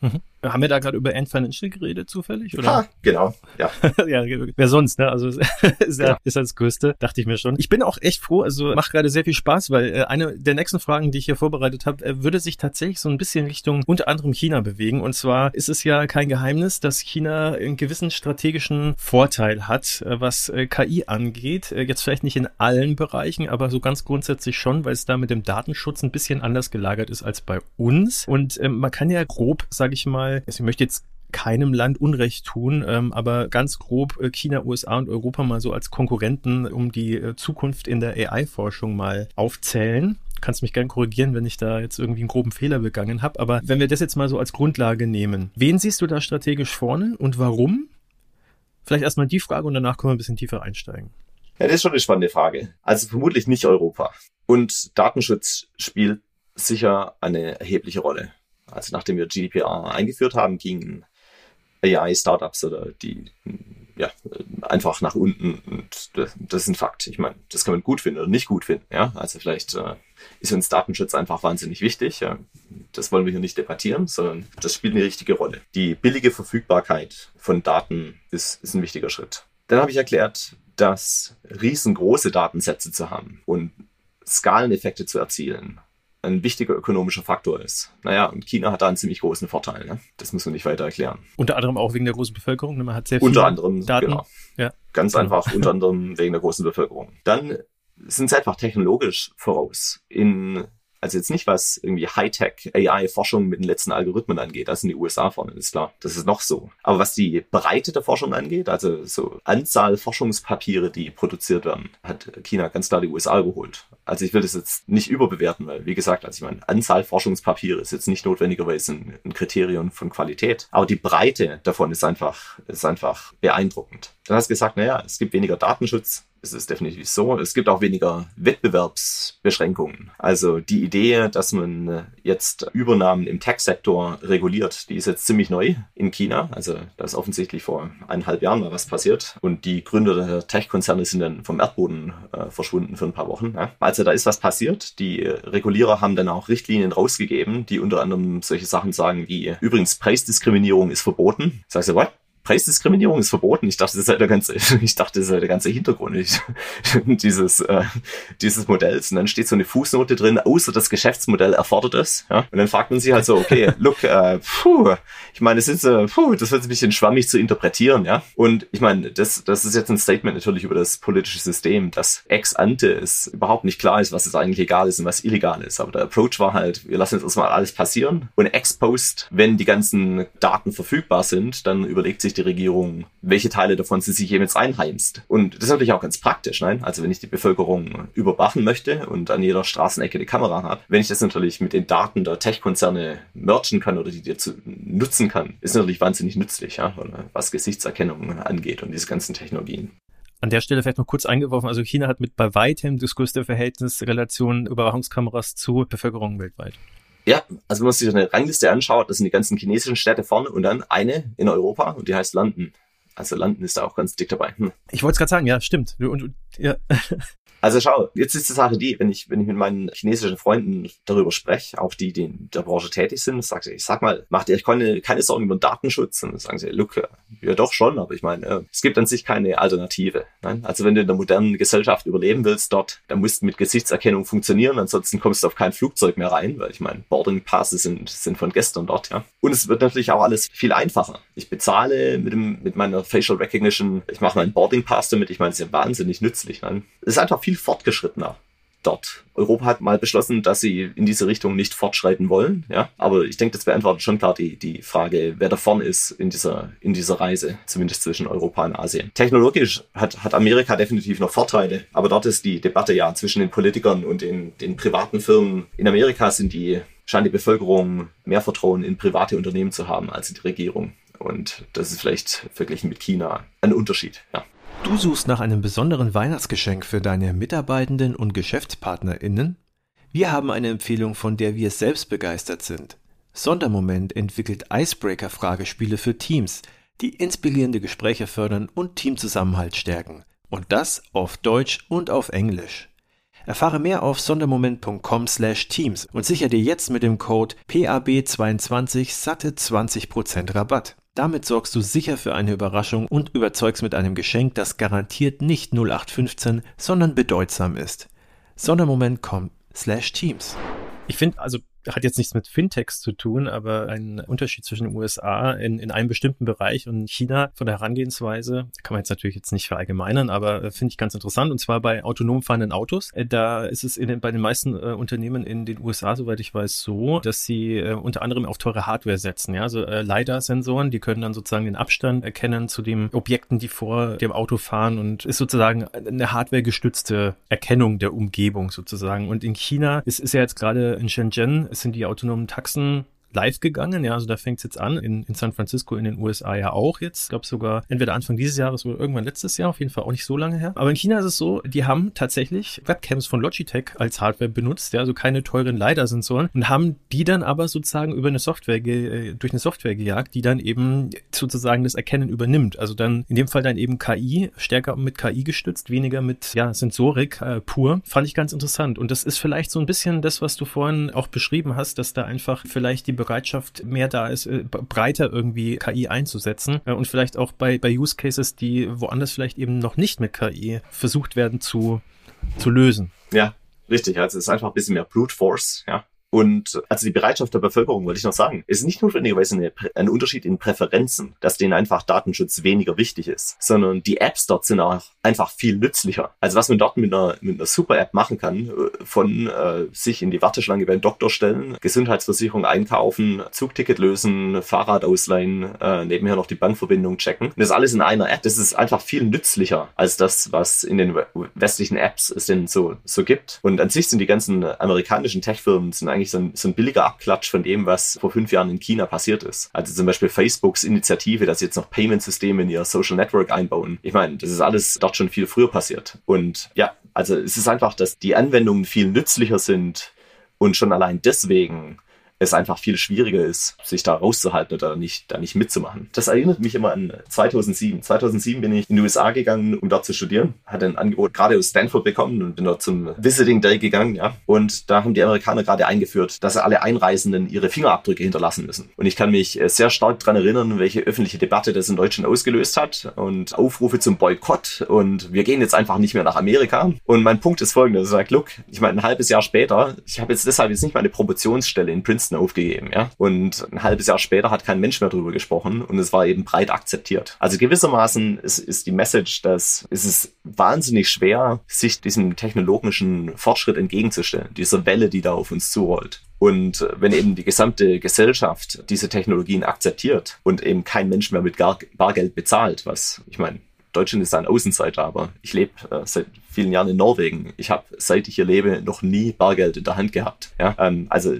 Mhm. Haben wir da gerade über Ant Financial geredet, zufällig? Oder? Ha, genau, ja. ja, wer sonst, ne? Also ist, ja, ist das Größte, dachte ich mir schon. Ich bin auch echt froh, also macht gerade sehr viel Spaß, weil äh, eine der nächsten Fragen, die ich hier vorbereitet habe, äh, würde sich tatsächlich so ein bisschen Richtung unter anderem China bewegen. Und zwar ist es ja kein Geheimnis, dass China einen gewissen strategischen Vorteil hat, äh, was äh, KI angeht. Äh, jetzt vielleicht nicht in allen Bereichen, aber so ganz grundsätzlich schon, weil es da mit dem Datenschutz ein bisschen anders gelagert ist als bei uns. Und ähm, man kann ja grob, sage ich mal, also ich möchte jetzt keinem Land Unrecht tun, ähm, aber ganz grob äh, China, USA und Europa mal so als Konkurrenten um die äh, Zukunft in der AI-Forschung mal aufzählen. Kannst mich gern korrigieren, wenn ich da jetzt irgendwie einen groben Fehler begangen habe. Aber wenn wir das jetzt mal so als Grundlage nehmen, wen siehst du da strategisch vorne und warum? Vielleicht erstmal die Frage und danach können wir ein bisschen tiefer einsteigen. Ja, das ist schon eine spannende Frage. Also vermutlich nicht Europa. Und Datenschutz spielt sicher eine erhebliche Rolle. Also nachdem wir GDPR eingeführt haben, gingen AI-Startups oder die ja, einfach nach unten und das, ist ein Fakt. Ich meine, das kann man gut finden oder nicht gut finden. Ja, also vielleicht äh, ist uns Datenschutz einfach wahnsinnig wichtig. Ja. Das wollen wir hier nicht debattieren, sondern das spielt eine richtige Rolle. Die billige Verfügbarkeit von Daten ist, ist ein wichtiger Schritt. Dann habe ich erklärt, dass riesengroße Datensätze zu haben und Skaleneffekte zu erzielen ein wichtiger ökonomischer Faktor ist. Naja, und China hat da einen ziemlich großen Vorteil. Ne? Das muss man nicht weiter erklären. Unter anderem auch wegen der großen Bevölkerung. Ne? Man hat sehr viele Unter anderem, Daten. genau. Ja. Ganz genau. einfach, unter anderem wegen der großen Bevölkerung. Dann sind sie einfach technologisch voraus. In also jetzt nicht, was irgendwie Hightech AI-Forschung mit den letzten Algorithmen angeht. Das sind die USA vorne, ist klar. Das ist noch so. Aber was die Breite der Forschung angeht, also so Anzahl Forschungspapiere, die produziert werden, hat China ganz klar die USA geholt. Also ich will das jetzt nicht überbewerten, weil wie gesagt, also ich meine, Anzahl Forschungspapiere ist jetzt nicht notwendigerweise ein, ein Kriterium von Qualität. Aber die Breite davon ist einfach, ist einfach beeindruckend. Dann hast du gesagt, naja, es gibt weniger Datenschutz, es ist definitiv so. Es gibt auch weniger Wettbewerbsbeschränkungen. Also die Idee, dass man jetzt Übernahmen im Tech-Sektor reguliert, die ist jetzt ziemlich neu in China. Also da ist offensichtlich vor eineinhalb Jahren mal was passiert. Und die Gründer der Tech-Konzerne sind dann vom Erdboden äh, verschwunden für ein paar Wochen. Ja. Also da ist was passiert. Die Regulierer haben dann auch Richtlinien rausgegeben, die unter anderem solche Sachen sagen wie, übrigens Preisdiskriminierung ist verboten. Sagst du, what? Preisdiskriminierung ist verboten. Ich dachte, das sei der ganze, ich dachte, das sei der ganze Hintergrund ich, dieses, äh, dieses Modells. Und dann steht so eine Fußnote drin, außer das Geschäftsmodell erfordert es. Ja? Und dann fragt man sich halt so, okay, look, äh, puh, ich meine, es ist, äh, puh, das wird ein bisschen schwammig zu interpretieren, ja. Und ich meine, das, das ist jetzt ein Statement natürlich über das politische System, dass ex ante es überhaupt nicht klar ist, was es eigentlich legal ist und was illegal ist. Aber der Approach war halt, wir lassen jetzt erstmal alles passieren und ex post, wenn die ganzen Daten verfügbar sind, dann überlegt sich die Regierung, welche Teile davon sie sich jetzt einheimst. Und das ist natürlich auch ganz praktisch, nein? Also wenn ich die Bevölkerung überwachen möchte und an jeder Straßenecke eine Kamera habe, wenn ich das natürlich mit den Daten der Tech-Konzerne merchen kann oder die dir zu nutzen kann, ist natürlich wahnsinnig nützlich, ja, was Gesichtserkennung angeht und diese ganzen Technologien. An der Stelle vielleicht noch kurz eingeworfen, also China hat mit bei weitem das größte Verhältnis Relation Überwachungskameras zu Bevölkerung weltweit. Ja, also wenn man sich eine Rangliste anschaut, das sind die ganzen chinesischen Städte vorne und dann eine in Europa und die heißt London. Also London ist da auch ganz dick dabei. Hm. Ich wollte es gerade sagen, ja, stimmt. Und, ja. Also schau, jetzt ist die Sache die, wenn ich, wenn ich mit meinen chinesischen Freunden darüber spreche, auch die, die in der Branche tätig sind, sage ich, sag mal, macht ihr euch keine, keine Sorgen über den Datenschutz? Und dann sagen sie, look, ja doch schon, aber ich meine, äh, es gibt an sich keine Alternative. Nein? Also wenn du in der modernen Gesellschaft überleben willst dort, dann musst du mit Gesichtserkennung funktionieren, ansonsten kommst du auf kein Flugzeug mehr rein, weil ich meine, Boarding Passes sind, sind von gestern dort, ja. Und es wird natürlich auch alles viel einfacher. Ich bezahle mit dem, mit meiner Facial Recognition, ich mache meinen Boarding Pass damit, ich meine, es ist ja wahnsinnig nützlich. Es ist einfach viel viel fortgeschrittener dort. Europa hat mal beschlossen, dass sie in diese Richtung nicht fortschreiten wollen. Ja, aber ich denke, das beantwortet schon klar die, die Frage, wer da vorne ist in dieser, in dieser Reise, zumindest zwischen Europa und Asien. Technologisch hat, hat Amerika definitiv noch Vorteile, aber dort ist die Debatte ja zwischen den Politikern und den, den privaten Firmen. In Amerika sind die, scheint die Bevölkerung mehr Vertrauen in private Unternehmen zu haben als in die Regierung. Und das ist vielleicht verglichen mit China ein Unterschied, ja. Du suchst nach einem besonderen Weihnachtsgeschenk für deine Mitarbeitenden und GeschäftspartnerInnen? Wir haben eine Empfehlung, von der wir selbst begeistert sind. Sondermoment entwickelt Icebreaker-Fragespiele für Teams, die inspirierende Gespräche fördern und Teamzusammenhalt stärken. Und das auf Deutsch und auf Englisch. Erfahre mehr auf sondermoment.com/teams und sichere dir jetzt mit dem Code PAB22 satte 20% Rabatt. Damit sorgst du sicher für eine Überraschung und überzeugst mit einem Geschenk, das garantiert nicht 0815, sondern bedeutsam ist. Sondermoment.com/teams. Ich finde, also hat jetzt nichts mit Fintechs zu tun, aber ein Unterschied zwischen den USA in, in einem bestimmten Bereich und China von der Herangehensweise, kann man jetzt natürlich jetzt nicht verallgemeinern, aber äh, finde ich ganz interessant und zwar bei autonom fahrenden Autos. Äh, da ist es in den, bei den meisten äh, Unternehmen in den USA, soweit ich weiß, so, dass sie äh, unter anderem auf teure Hardware setzen. Ja, also äh, LiDAR-Sensoren, die können dann sozusagen den Abstand erkennen zu den Objekten, die vor dem Auto fahren und ist sozusagen eine hardware-gestützte Erkennung der Umgebung sozusagen. Und in China ist, ist ja jetzt gerade in Shenzhen sind die autonomen Taxen live gegangen. Ja, also da fängt es jetzt an. In, in San Francisco, in den USA ja auch jetzt. Ich glaube sogar entweder Anfang dieses Jahres oder irgendwann letztes Jahr. Auf jeden Fall auch nicht so lange her. Aber in China ist es so, die haben tatsächlich Webcams von Logitech als Hardware benutzt. Ja, also keine teuren LiDAR-Sensoren und haben die dann aber sozusagen über eine Software, äh, durch eine Software gejagt, die dann eben sozusagen das Erkennen übernimmt. Also dann in dem Fall dann eben KI, stärker mit KI gestützt, weniger mit ja, Sensorik äh, pur. Fand ich ganz interessant. Und das ist vielleicht so ein bisschen das, was du vorhin auch beschrieben hast, dass da einfach vielleicht die Bereitschaft mehr da ist, äh, breiter irgendwie KI einzusetzen äh, und vielleicht auch bei, bei Use Cases, die woanders vielleicht eben noch nicht mit KI versucht werden zu, zu lösen. Ja, richtig. Also es ist einfach ein bisschen mehr Brute Force, ja. Und also die Bereitschaft der Bevölkerung, wollte ich noch sagen, ist nicht notwendigerweise ein Unterschied in Präferenzen, dass denen einfach Datenschutz weniger wichtig ist, sondern die Apps dort sind auch einfach viel nützlicher. Also was man dort mit einer, mit einer Super-App machen kann, äh, von äh, sich in die Warteschlange beim Doktor stellen, Gesundheitsversicherung einkaufen, Zugticket lösen, Fahrrad ausleihen, äh, nebenher noch die Bankverbindung checken. Und das alles in einer App. Das ist einfach viel nützlicher als das, was in den westlichen Apps es denn so, so gibt. Und an sich sind die ganzen amerikanischen Tech-Firmen sind eigentlich eigentlich so ein, so ein billiger Abklatsch von dem, was vor fünf Jahren in China passiert ist. Also zum Beispiel Facebooks Initiative, dass sie jetzt noch Payment-Systeme in ihr Social Network einbauen. Ich meine, das ist alles dort schon viel früher passiert. Und ja, also es ist einfach, dass die Anwendungen viel nützlicher sind und schon allein deswegen es einfach viel schwieriger ist, sich da rauszuhalten oder nicht, da nicht mitzumachen. Das erinnert mich immer an 2007. 2007 bin ich in die USA gegangen, um dort zu studieren, hatte ein Angebot gerade aus Stanford bekommen und bin dort zum Visiting Day gegangen, ja. Und da haben die Amerikaner gerade eingeführt, dass alle Einreisenden ihre Fingerabdrücke hinterlassen müssen. Und ich kann mich äh, sehr stark daran erinnern, welche öffentliche Debatte das in Deutschland ausgelöst hat und Aufrufe zum Boykott und wir gehen jetzt einfach nicht mehr nach Amerika. Und mein Punkt ist folgender, ich sage, look, ich meine, ein halbes Jahr später, ich habe jetzt deshalb jetzt nicht meine Promotionsstelle in Princeton Listen aufgegeben, ja. Und ein halbes Jahr später hat kein Mensch mehr darüber gesprochen und es war eben breit akzeptiert. Also gewissermaßen ist, ist die Message, dass es ist wahnsinnig schwer, sich diesem technologischen Fortschritt entgegenzustellen, dieser Welle, die da auf uns zurollt. Und wenn eben die gesamte Gesellschaft diese Technologien akzeptiert und eben kein Mensch mehr mit Bargeld bezahlt, was ich meine, Deutschland ist ein Außenseiter, aber ich lebe äh, seit vielen Jahren in Norwegen. Ich habe, seit ich hier lebe, noch nie Bargeld in der Hand gehabt. Ja? Ähm, also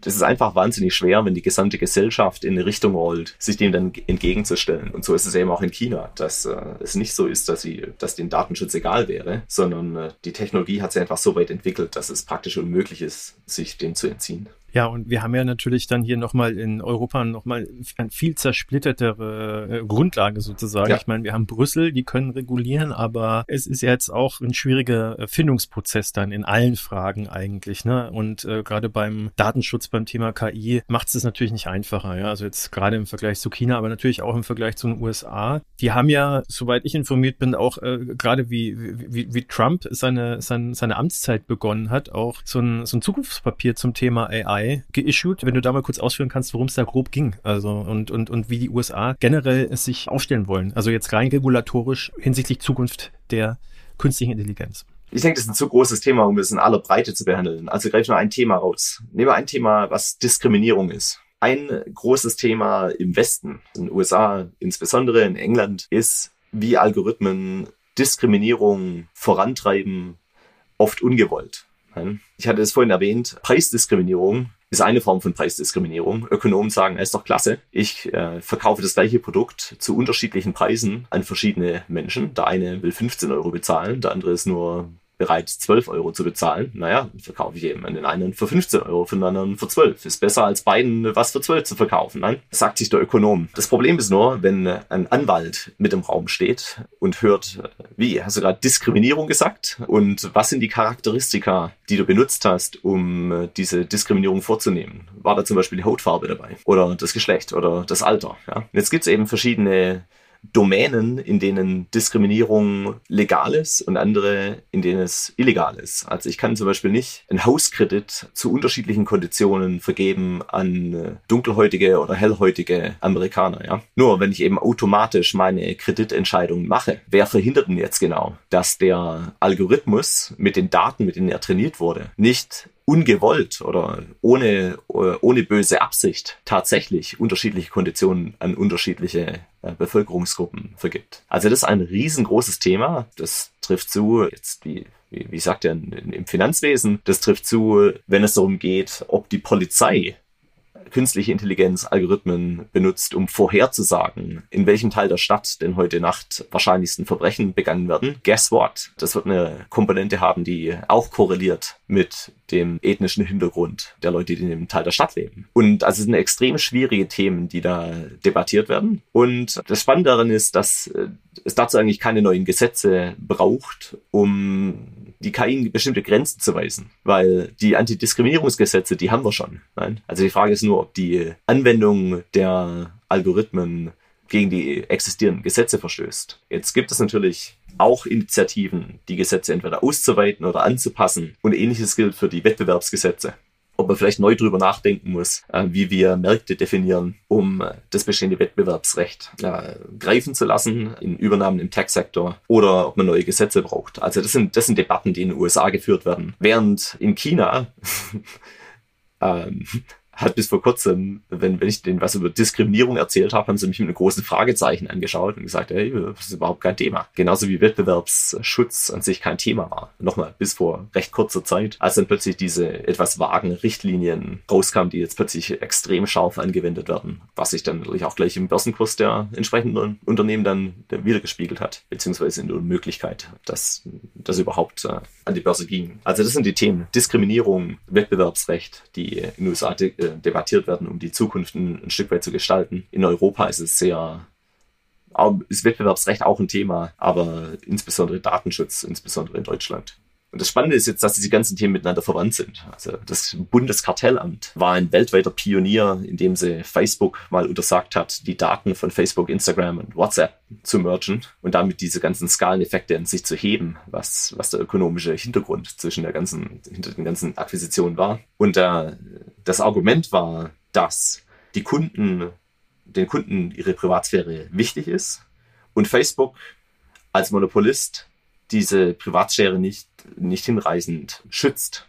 das ist einfach wahnsinnig schwer, wenn die gesamte Gesellschaft in eine Richtung rollt, sich dem dann entgegenzustellen. Und so ist es eben auch in China, dass äh, es nicht so ist, dass sie, dass den Datenschutz egal wäre, sondern äh, die Technologie hat sich einfach so weit entwickelt, dass es praktisch unmöglich ist, sich dem zu entziehen. Ja, und wir haben ja natürlich dann hier nochmal in Europa nochmal eine viel zersplittertere äh, Grundlage sozusagen. Ja. Ich meine, wir haben Brüssel, die können regulieren, aber es ist jetzt auch ein schwieriger Findungsprozess dann in allen Fragen eigentlich. Ne? Und äh, gerade beim Datenschutz, beim Thema KI macht es natürlich nicht einfacher. Ja? Also jetzt gerade im Vergleich zu China, aber natürlich auch im Vergleich zu den USA. Die haben ja, soweit ich informiert bin, auch äh, gerade wie, wie, wie Trump seine, seine, seine Amtszeit begonnen hat, auch so ein, so ein Zukunftspapier zum Thema AI AI geissued. Wenn du da mal kurz ausführen kannst, worum es da grob ging. Also und, und, und wie die USA generell es sich aufstellen wollen. Also jetzt rein regulatorisch hinsichtlich Zukunft der künstlichen Intelligenz. Ich denke, das ist ein zu großes Thema, um es in aller Breite zu behandeln. Also greife nur ein Thema raus. Nehmen wir ein Thema, was Diskriminierung ist. Ein großes Thema im Westen, in den USA insbesondere, in England, ist, wie Algorithmen Diskriminierung vorantreiben, oft ungewollt. Ich hatte es vorhin erwähnt, Preisdiskriminierung ist eine Form von Preisdiskriminierung. Ökonomen sagen, es ist doch klasse, ich äh, verkaufe das gleiche Produkt zu unterschiedlichen Preisen an verschiedene Menschen. Der eine will 15 Euro bezahlen, der andere ist nur bereit, 12 Euro zu bezahlen. Naja, verkaufe ich eben den einen für 15 Euro, für den anderen für 12. Ist besser als beiden was für 12 zu verkaufen. Nein, sagt sich der Ökonom. Das Problem ist nur, wenn ein Anwalt mit im Raum steht und hört, wie, hast du gerade Diskriminierung gesagt? Und was sind die Charakteristika, die du benutzt hast, um diese Diskriminierung vorzunehmen? War da zum Beispiel die Hautfarbe dabei? Oder das Geschlecht oder das Alter? Ja? Jetzt gibt es eben verschiedene Domänen, in denen Diskriminierung legal ist und andere, in denen es illegal ist. Also ich kann zum Beispiel nicht einen Hauskredit zu unterschiedlichen Konditionen vergeben an äh, dunkelhäutige oder hellhäutige Amerikaner. Ja? Nur wenn ich eben automatisch meine Kreditentscheidung mache, wer verhindert denn jetzt genau, dass der Algorithmus mit den Daten, mit denen er trainiert wurde, nicht ungewollt oder ohne, ohne böse Absicht tatsächlich unterschiedliche Konditionen an unterschiedliche äh, Bevölkerungsgruppen vergibt. Also das ist ein riesengroßes Thema. Das trifft zu, jetzt wie, wie, wie sagt er, im Finanzwesen, das trifft zu, wenn es darum geht, ob die Polizei künstliche Intelligenz Algorithmen benutzt, um vorherzusagen, in welchem Teil der Stadt denn heute Nacht wahrscheinlichsten Verbrechen begangen werden. Guess what? Das wird eine Komponente haben, die auch korreliert mit dem ethnischen Hintergrund der Leute, die in dem Teil der Stadt leben. Und also es sind extrem schwierige Themen, die da debattiert werden. Und das Spannende daran ist, dass äh, es dazu eigentlich keine neuen Gesetze braucht, um die KI in bestimmte Grenzen zu weisen, weil die Antidiskriminierungsgesetze, die haben wir schon. Nein? Also die Frage ist nur, ob die Anwendung der Algorithmen gegen die existierenden Gesetze verstößt. Jetzt gibt es natürlich auch Initiativen, die Gesetze entweder auszuweiten oder anzupassen. Und ähnliches gilt für die Wettbewerbsgesetze ob man vielleicht neu drüber nachdenken muss, äh, wie wir Märkte definieren, um äh, das bestehende Wettbewerbsrecht äh, greifen zu lassen in Übernahmen im Tech-Sektor oder ob man neue Gesetze braucht. Also das sind, das sind Debatten, die in den USA geführt werden. Während in China ähm, hat bis vor kurzem, wenn, wenn ich denen was über Diskriminierung erzählt habe, haben sie mich mit einem großen Fragezeichen angeschaut und gesagt, hey, das ist überhaupt kein Thema. Genauso wie Wettbewerbsschutz an sich kein Thema war. Nochmal, bis vor recht kurzer Zeit, als dann plötzlich diese etwas vagen Richtlinien rauskamen, die jetzt plötzlich extrem scharf angewendet werden, was sich dann natürlich auch gleich im Börsenkurs der entsprechenden Unternehmen dann wiedergespiegelt hat, beziehungsweise in der Möglichkeit, dass das überhaupt äh, an die Börse ging. Also das sind die Themen Diskriminierung, Wettbewerbsrecht, die in den USA äh, debattiert werden, um die Zukunft ein, ein Stück weit zu gestalten. In Europa ist es sehr ist Wettbewerbsrecht auch ein Thema, aber insbesondere Datenschutz, insbesondere in Deutschland. Und das Spannende ist jetzt, dass diese ganzen Themen miteinander verwandt sind. Also das Bundeskartellamt war ein weltweiter Pionier, indem sie Facebook mal untersagt hat, die Daten von Facebook, Instagram und WhatsApp zu mergen und damit diese ganzen Skaleneffekte an sich zu heben, was, was der ökonomische Hintergrund zwischen der ganzen, hinter den ganzen Akquisitionen war. Und äh, das Argument war, dass die Kunden, den Kunden ihre Privatsphäre wichtig ist und Facebook als Monopolist diese Privatsphäre nicht, nicht hinreichend schützt.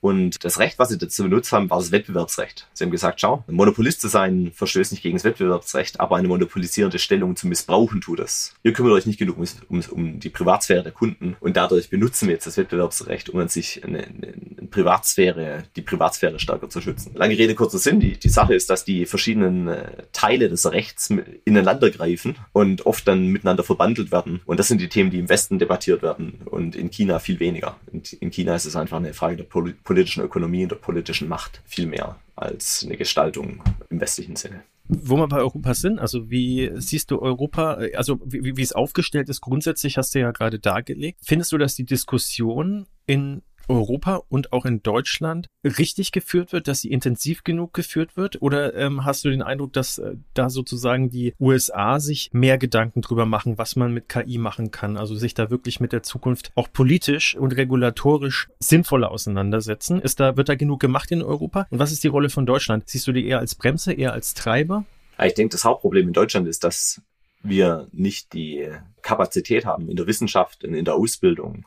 Und das Recht, was sie dazu benutzt haben, war das Wettbewerbsrecht. Sie haben gesagt, schau, ein Monopolist zu sein verstößt nicht gegen das Wettbewerbsrecht, aber eine monopolisierende Stellung zu missbrauchen tut es. Ihr kümmert euch nicht genug um, um, um die Privatsphäre der Kunden und dadurch benutzen wir jetzt das Wettbewerbsrecht, um an sich eine, eine, Privatsphäre, die Privatsphäre stärker zu schützen. Lange Rede, kurzer Sinn. Die, die Sache ist, dass die verschiedenen äh, Teile des Rechts ineinander greifen und oft dann miteinander verbandelt werden. Und das sind die Themen, die im Westen debattiert werden und in China viel weniger. In, in China ist es einfach eine Frage der Politik politischen Ökonomie und der politischen Macht viel mehr als eine Gestaltung im westlichen Sinne. Wo wir bei Europa sind, also wie siehst du Europa, also wie, wie es aufgestellt ist, grundsätzlich hast du ja gerade dargelegt. Findest du, dass die Diskussion in Europa und auch in Deutschland richtig geführt wird, dass sie intensiv genug geführt wird? Oder ähm, hast du den Eindruck, dass äh, da sozusagen die USA sich mehr Gedanken drüber machen, was man mit KI machen kann? Also sich da wirklich mit der Zukunft auch politisch und regulatorisch sinnvoller auseinandersetzen? Ist da, wird da genug gemacht in Europa? Und was ist die Rolle von Deutschland? Siehst du die eher als Bremse, eher als Treiber? ich denke, das Hauptproblem in Deutschland ist, dass wir nicht die Kapazität haben in der Wissenschaft in der Ausbildung,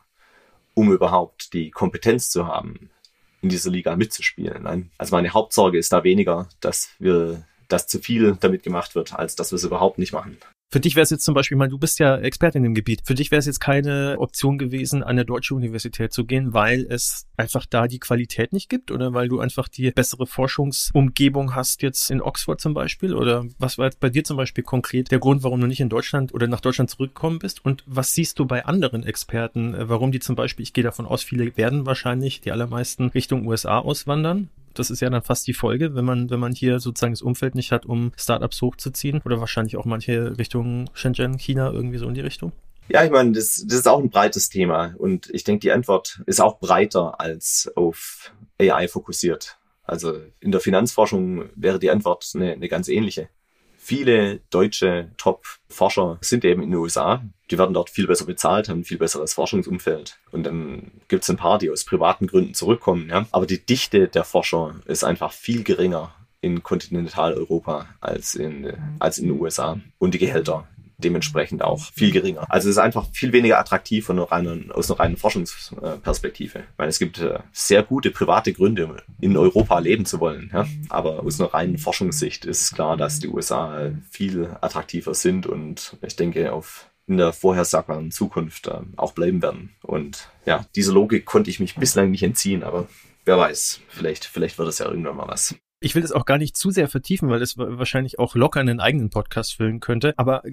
um überhaupt die Kompetenz zu haben, in dieser Liga mitzuspielen. Nein. Also meine Hauptsorge ist da weniger, dass wir, dass zu viel damit gemacht wird, als dass wir es überhaupt nicht machen. Für dich wäre es jetzt zum Beispiel, mal, du bist ja Experte in dem Gebiet, für dich wäre es jetzt keine Option gewesen, an eine deutsche Universität zu gehen, weil es einfach da die Qualität nicht gibt oder weil du einfach die bessere Forschungsumgebung hast jetzt in Oxford zum Beispiel? Oder was war jetzt bei dir zum Beispiel konkret der Grund, warum du nicht in Deutschland oder nach Deutschland zurückgekommen bist? Und was siehst du bei anderen Experten, äh, warum die zum Beispiel, ich gehe davon aus, viele werden wahrscheinlich die allermeisten Richtung USA auswandern? Das ist ja dann fast die Folge, wenn man, wenn man hier sozusagen das Umfeld nicht hat, um Startups hochzuziehen oder wahrscheinlich auch manche Richtung Shenzhen, China, irgendwie so in die Richtung? Ja, ich meine, das, das ist auch ein breites Thema und ich denke, die Antwort ist auch breiter als auf AI fokussiert. Also in der Finanzforschung wäre die Antwort eine, eine ganz ähnliche. Viele deutsche Top-Forscher sind eben in den USA. Die werden dort viel besser bezahlt, haben ein viel besseres Forschungsumfeld. Und dann gibt es ein paar, die aus privaten Gründen zurückkommen. Ja? Aber die Dichte der Forscher ist einfach viel geringer in Kontinentaleuropa als in, als in den USA. Und die Gehälter dementsprechend auch viel geringer. Also es ist einfach viel weniger attraktiv von reinen, aus einer reinen Forschungsperspektive. Meine, es gibt äh, sehr gute private Gründe, in Europa leben zu wollen. Ja? Aber aus einer reinen Forschungssicht ist klar, dass die USA viel attraktiver sind und ich denke auf in der vorhersagbaren Zukunft äh, auch bleiben werden. Und ja, dieser Logik konnte ich mich bislang nicht entziehen, aber wer weiß, vielleicht, vielleicht wird es ja irgendwann mal was. Ich will das auch gar nicht zu sehr vertiefen, weil es wahrscheinlich auch locker einen eigenen Podcast füllen könnte. Aber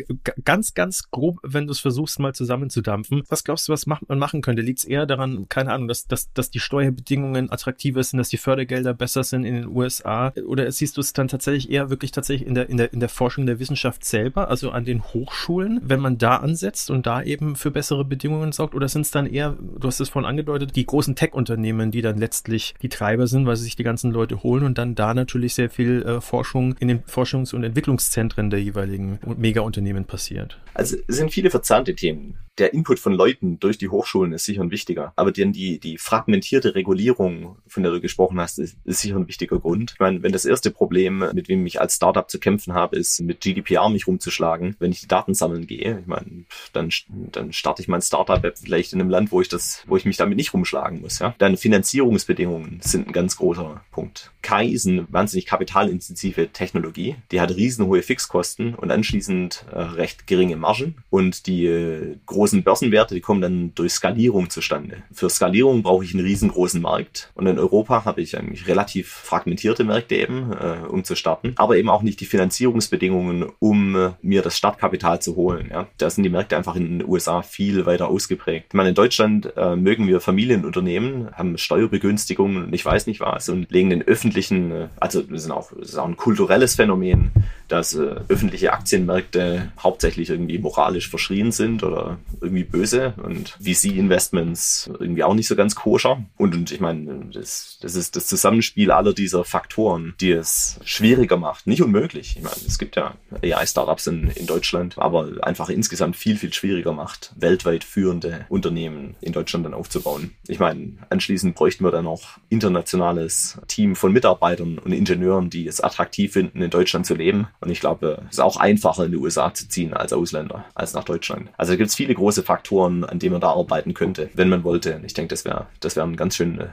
ganz, ganz grob, wenn du es versuchst, mal zusammenzudampfen, was glaubst du, was man machen könnte? Liegt es eher daran, keine Ahnung, dass, dass, dass die Steuerbedingungen attraktiver sind, dass die Fördergelder besser sind in den USA? Oder siehst du es dann tatsächlich eher wirklich tatsächlich in der, in der, in der Forschung der Wissenschaft selber, also an den Hochschulen, wenn man da ansetzt und da eben für bessere Bedingungen sorgt? Oder sind es dann eher, du hast es vorhin angedeutet, die großen Tech-Unternehmen, die dann letztlich die Treiber sind, weil sie sich die ganzen Leute holen und dann da natürlich sehr viel äh, Forschung in den Forschungs- und Entwicklungszentren der jeweiligen Mega-Unternehmen passiert. Also es sind viele verzahnte Themen der Input von Leuten durch die Hochschulen ist sicher ein wichtiger. Aber denn die, die fragmentierte Regulierung, von der du gesprochen hast, ist, ist sicher ein wichtiger Grund. Ich meine, wenn das erste Problem, mit dem ich als Startup zu kämpfen habe, ist, mit GDPR mich rumzuschlagen, wenn ich die Daten sammeln gehe, ich meine, dann, dann starte ich mein Startup-App vielleicht in einem Land, wo ich das, wo ich mich damit nicht rumschlagen muss, ja. Dann Finanzierungsbedingungen sind ein ganz großer Punkt. KI ist eine wahnsinnig kapitalintensive Technologie. Die hat riesenhohe Fixkosten und anschließend äh, recht geringe Margen und die äh, große großen Börsenwerte, die kommen dann durch Skalierung zustande. Für Skalierung brauche ich einen riesengroßen Markt. Und in Europa habe ich eigentlich relativ fragmentierte Märkte eben, äh, um zu starten. Aber eben auch nicht die Finanzierungsbedingungen, um äh, mir das Startkapital zu holen. Ja. Da sind die Märkte einfach in den USA viel weiter ausgeprägt. Ich meine, in Deutschland äh, mögen wir Familienunternehmen, haben Steuerbegünstigungen und ich weiß nicht was und legen den öffentlichen, äh, also das, auch, das ist auch ein kulturelles Phänomen, dass äh, öffentliche Aktienmärkte hauptsächlich irgendwie moralisch verschrien sind oder irgendwie böse und VC-Investments irgendwie auch nicht so ganz koscher. Und, und ich meine, das, das ist das Zusammenspiel aller dieser Faktoren, die es schwieriger macht. Nicht unmöglich. Ich meine, es gibt ja AI-Startups in, in Deutschland, aber einfach insgesamt viel, viel schwieriger macht, weltweit führende Unternehmen in Deutschland dann aufzubauen. Ich meine, anschließend bräuchten wir dann noch internationales Team von Mitarbeitern und Ingenieuren, die es attraktiv finden, in Deutschland zu leben und ich glaube, es ist auch einfacher in die USA zu ziehen als Ausländer, als nach Deutschland. Also da gibt es viele große Faktoren, an denen man da arbeiten könnte, wenn man wollte. Ich denke, das wäre das wäre ein ganz schön,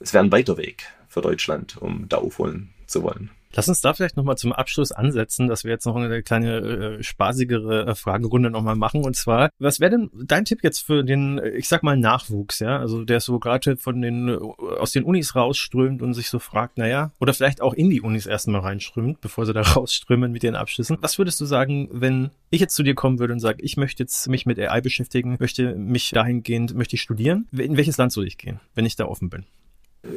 es wäre ein weiter Weg für Deutschland, um da aufholen zu wollen. Lass uns da vielleicht nochmal zum Abschluss ansetzen, dass wir jetzt noch eine kleine äh, spaßigere äh, Fragerunde nochmal machen. Und zwar, was wäre denn dein Tipp jetzt für den, ich sag mal, Nachwuchs, ja? Also der so gerade von den äh, aus den Unis rausströmt und sich so fragt, naja, oder vielleicht auch in die Unis erstmal reinströmt, bevor sie da rausströmen mit ihren Abschlüssen. Was würdest du sagen, wenn ich jetzt zu dir kommen würde und sage, ich möchte jetzt mich mit AI beschäftigen, möchte mich dahingehend, möchte ich studieren? In welches Land soll ich gehen, wenn ich da offen bin?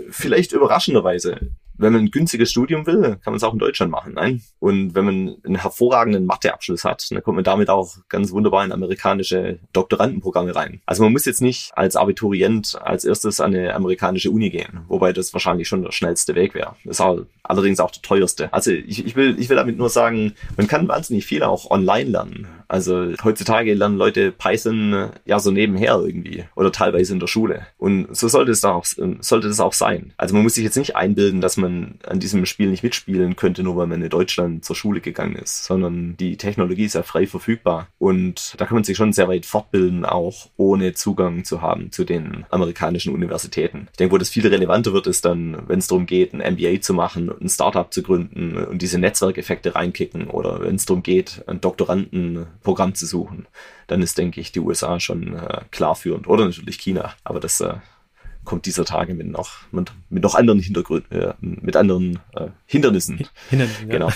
Vielleicht überraschenderweise wenn man ein günstiges Studium will, kann man es auch in Deutschland machen. Nein. Und wenn man einen hervorragenden Matheabschluss hat, dann kommt man damit auch ganz wunderbar in amerikanische Doktorandenprogramme rein. Also man muss jetzt nicht als Abiturient als erstes an eine amerikanische Uni gehen, wobei das wahrscheinlich schon der schnellste Weg wäre. Das ist auch, allerdings auch der teuerste. Also ich, ich, will, ich will damit nur sagen, man kann wahnsinnig viel auch online lernen. Also heutzutage lernen Leute Python ja so nebenher irgendwie oder teilweise in der Schule. Und so sollte es auch, sollte das auch sein. Also man muss sich jetzt nicht einbilden, dass man man an diesem Spiel nicht mitspielen könnte, nur weil man in Deutschland zur Schule gegangen ist, sondern die Technologie ist ja frei verfügbar und da kann man sich schon sehr weit fortbilden, auch ohne Zugang zu haben zu den amerikanischen Universitäten. Ich denke, wo das viel relevanter wird, ist dann, wenn es darum geht, ein MBA zu machen, ein Startup zu gründen und diese Netzwerkeffekte reinkicken oder wenn es darum geht, einen Doktoranden Programm zu suchen, dann ist, denke ich, die USA schon äh, klar führend. Oder natürlich China. Aber das äh, kommt dieser Tage mit noch, mit, mit noch anderen Hintergründen, äh, mit anderen äh, Hindernissen. Hindernissen, Genau.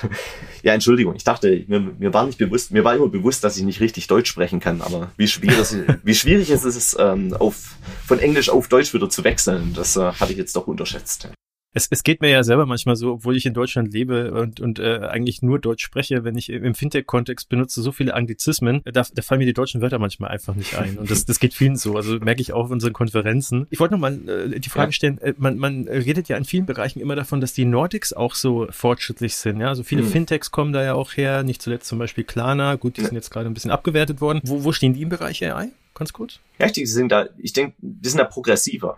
ja, Entschuldigung, ich dachte, mir, mir war nicht bewusst, mir war immer bewusst, dass ich nicht richtig Deutsch sprechen kann, aber wie schwierig, wie schwierig es ist, ähm, auf, von Englisch auf Deutsch wieder zu wechseln, das äh, hatte ich jetzt doch unterschätzt. Es, es geht mir ja selber manchmal so, obwohl ich in Deutschland lebe und, und äh, eigentlich nur Deutsch spreche, wenn ich im Fintech-Kontext benutze so viele Anglizismen, da, da fallen mir die deutschen Wörter manchmal einfach nicht ein. Und das, das geht vielen so. Also merke ich auch auf unseren Konferenzen. Ich wollte nochmal äh, die Frage stellen, äh, man, man redet ja in vielen Bereichen immer davon, dass die Nordics auch so fortschrittlich sind. Ja, also viele mhm. Fintechs kommen da ja auch her, nicht zuletzt zum Beispiel Klarna. Gut, die sind jetzt gerade ein bisschen abgewertet worden. Wo, wo stehen die im Bereich AI? Ganz kurz. Ja, ich sind da, ich denke, die sind da progressiver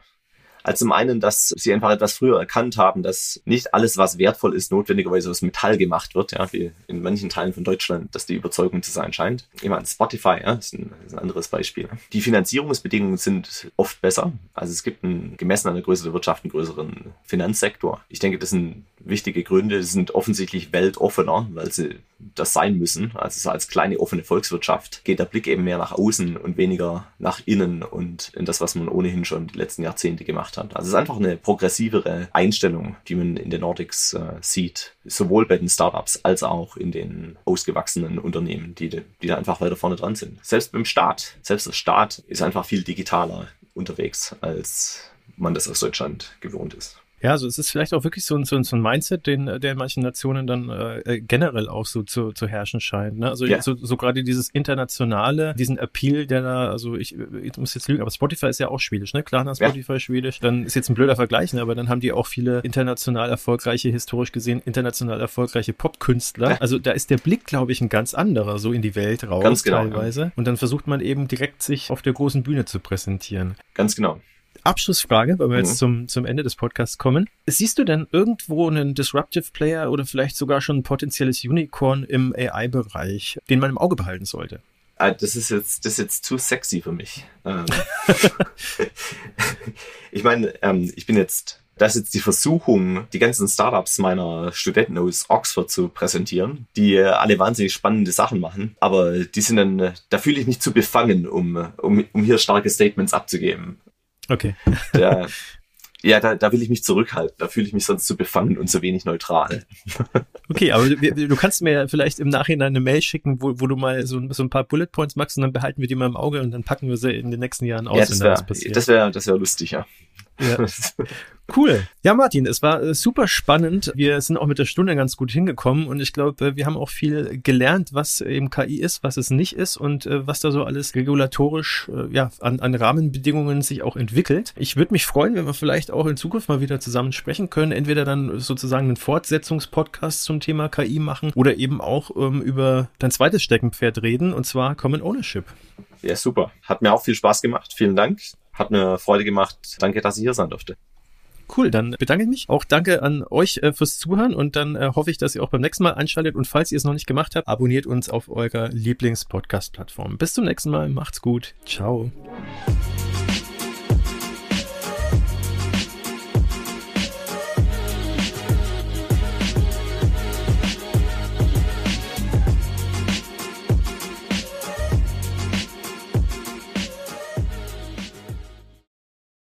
als zum einen, dass sie einfach etwas früher erkannt haben, dass nicht alles, was wertvoll ist, notwendigerweise aus Metall gemacht wird, ja, wie in manchen Teilen von Deutschland, dass die Überzeugung zu sein scheint. Jemand Spotify, ja, ist ein, ist ein anderes Beispiel. Die Finanzierungsbedingungen sind oft besser. Also es gibt einen, gemessen an der Größe der Wirtschaft einen größeren Finanzsektor. Ich denke, das sind wichtige Gründe. Sie sind offensichtlich weltoffener, weil sie das sein müssen. Also so als kleine offene Volkswirtschaft geht der Blick eben mehr nach außen und weniger nach innen und in das, was man ohnehin schon die letzten Jahrzehnte gemacht hat. Also es ist einfach eine progressivere Einstellung, die man in den Nordics äh, sieht, sowohl bei den Startups als auch in den ausgewachsenen Unternehmen, die, die da einfach weiter vorne dran sind. Selbst beim Staat, selbst der Staat ist einfach viel digitaler unterwegs, als man das aus Deutschland gewohnt ist. Ja, also es ist vielleicht auch wirklich so ein, so ein, so ein Mindset, den, der in manchen Nationen dann äh, äh, generell auch so zu, zu herrschen scheint. Ne? Also ja. so, so gerade dieses internationale, diesen Appeal, der da, also ich, ich muss jetzt lügen, aber Spotify ist ja auch schwedisch, ne? Klar, Spotify ja. schwedisch. Dann ist jetzt ein blöder Vergleich, ne? aber dann haben die auch viele international erfolgreiche, historisch gesehen international erfolgreiche Popkünstler. Ja. Also da ist der Blick, glaube ich, ein ganz anderer, so in die Welt raus ganz genau, teilweise. Und dann versucht man eben direkt sich auf der großen Bühne zu präsentieren. Ganz genau. Abschlussfrage, weil wir mhm. jetzt zum, zum Ende des Podcasts kommen. Siehst du denn irgendwo einen Disruptive Player oder vielleicht sogar schon ein potenzielles Unicorn im AI-Bereich, den man im Auge behalten sollte? Ah, das ist jetzt, das ist jetzt zu sexy für mich. Ähm, ich meine, ähm, ich bin jetzt, das ist jetzt die Versuchung, die ganzen Startups meiner Studenten aus Oxford zu präsentieren, die alle wahnsinnig spannende Sachen machen, aber die sind dann, da fühle ich mich zu befangen, um, um, um hier starke Statements abzugeben. Okay. Der, ja, da, da will ich mich zurückhalten. Da fühle ich mich sonst zu befangen und zu wenig neutral. Okay, aber du, du kannst mir ja vielleicht im Nachhinein eine Mail schicken, wo, wo du mal so, so ein paar Bullet Points machst und dann behalten wir die mal im Auge und dann packen wir sie in den nächsten Jahren aus, ja, das wär, Das wäre das wär lustig, ja. Ja. Cool. Ja, Martin, es war äh, super spannend. Wir sind auch mit der Stunde ganz gut hingekommen und ich glaube, wir haben auch viel gelernt, was eben KI ist, was es nicht ist und äh, was da so alles regulatorisch äh, ja, an, an Rahmenbedingungen sich auch entwickelt. Ich würde mich freuen, wenn wir vielleicht auch in Zukunft mal wieder zusammen sprechen können. Entweder dann sozusagen einen Fortsetzungspodcast zum Thema KI machen oder eben auch ähm, über dein zweites Steckenpferd reden und zwar Common Ownership. Ja, super. Hat mir auch viel Spaß gemacht. Vielen Dank. Hat mir Freude gemacht. Danke, dass ich hier sein durfte. Cool, dann bedanke ich mich. Auch danke an euch äh, fürs Zuhören und dann äh, hoffe ich, dass ihr auch beim nächsten Mal einschaltet. Und falls ihr es noch nicht gemacht habt, abonniert uns auf eurer Lieblings-Podcast-Plattform. Bis zum nächsten Mal. Macht's gut. Ciao.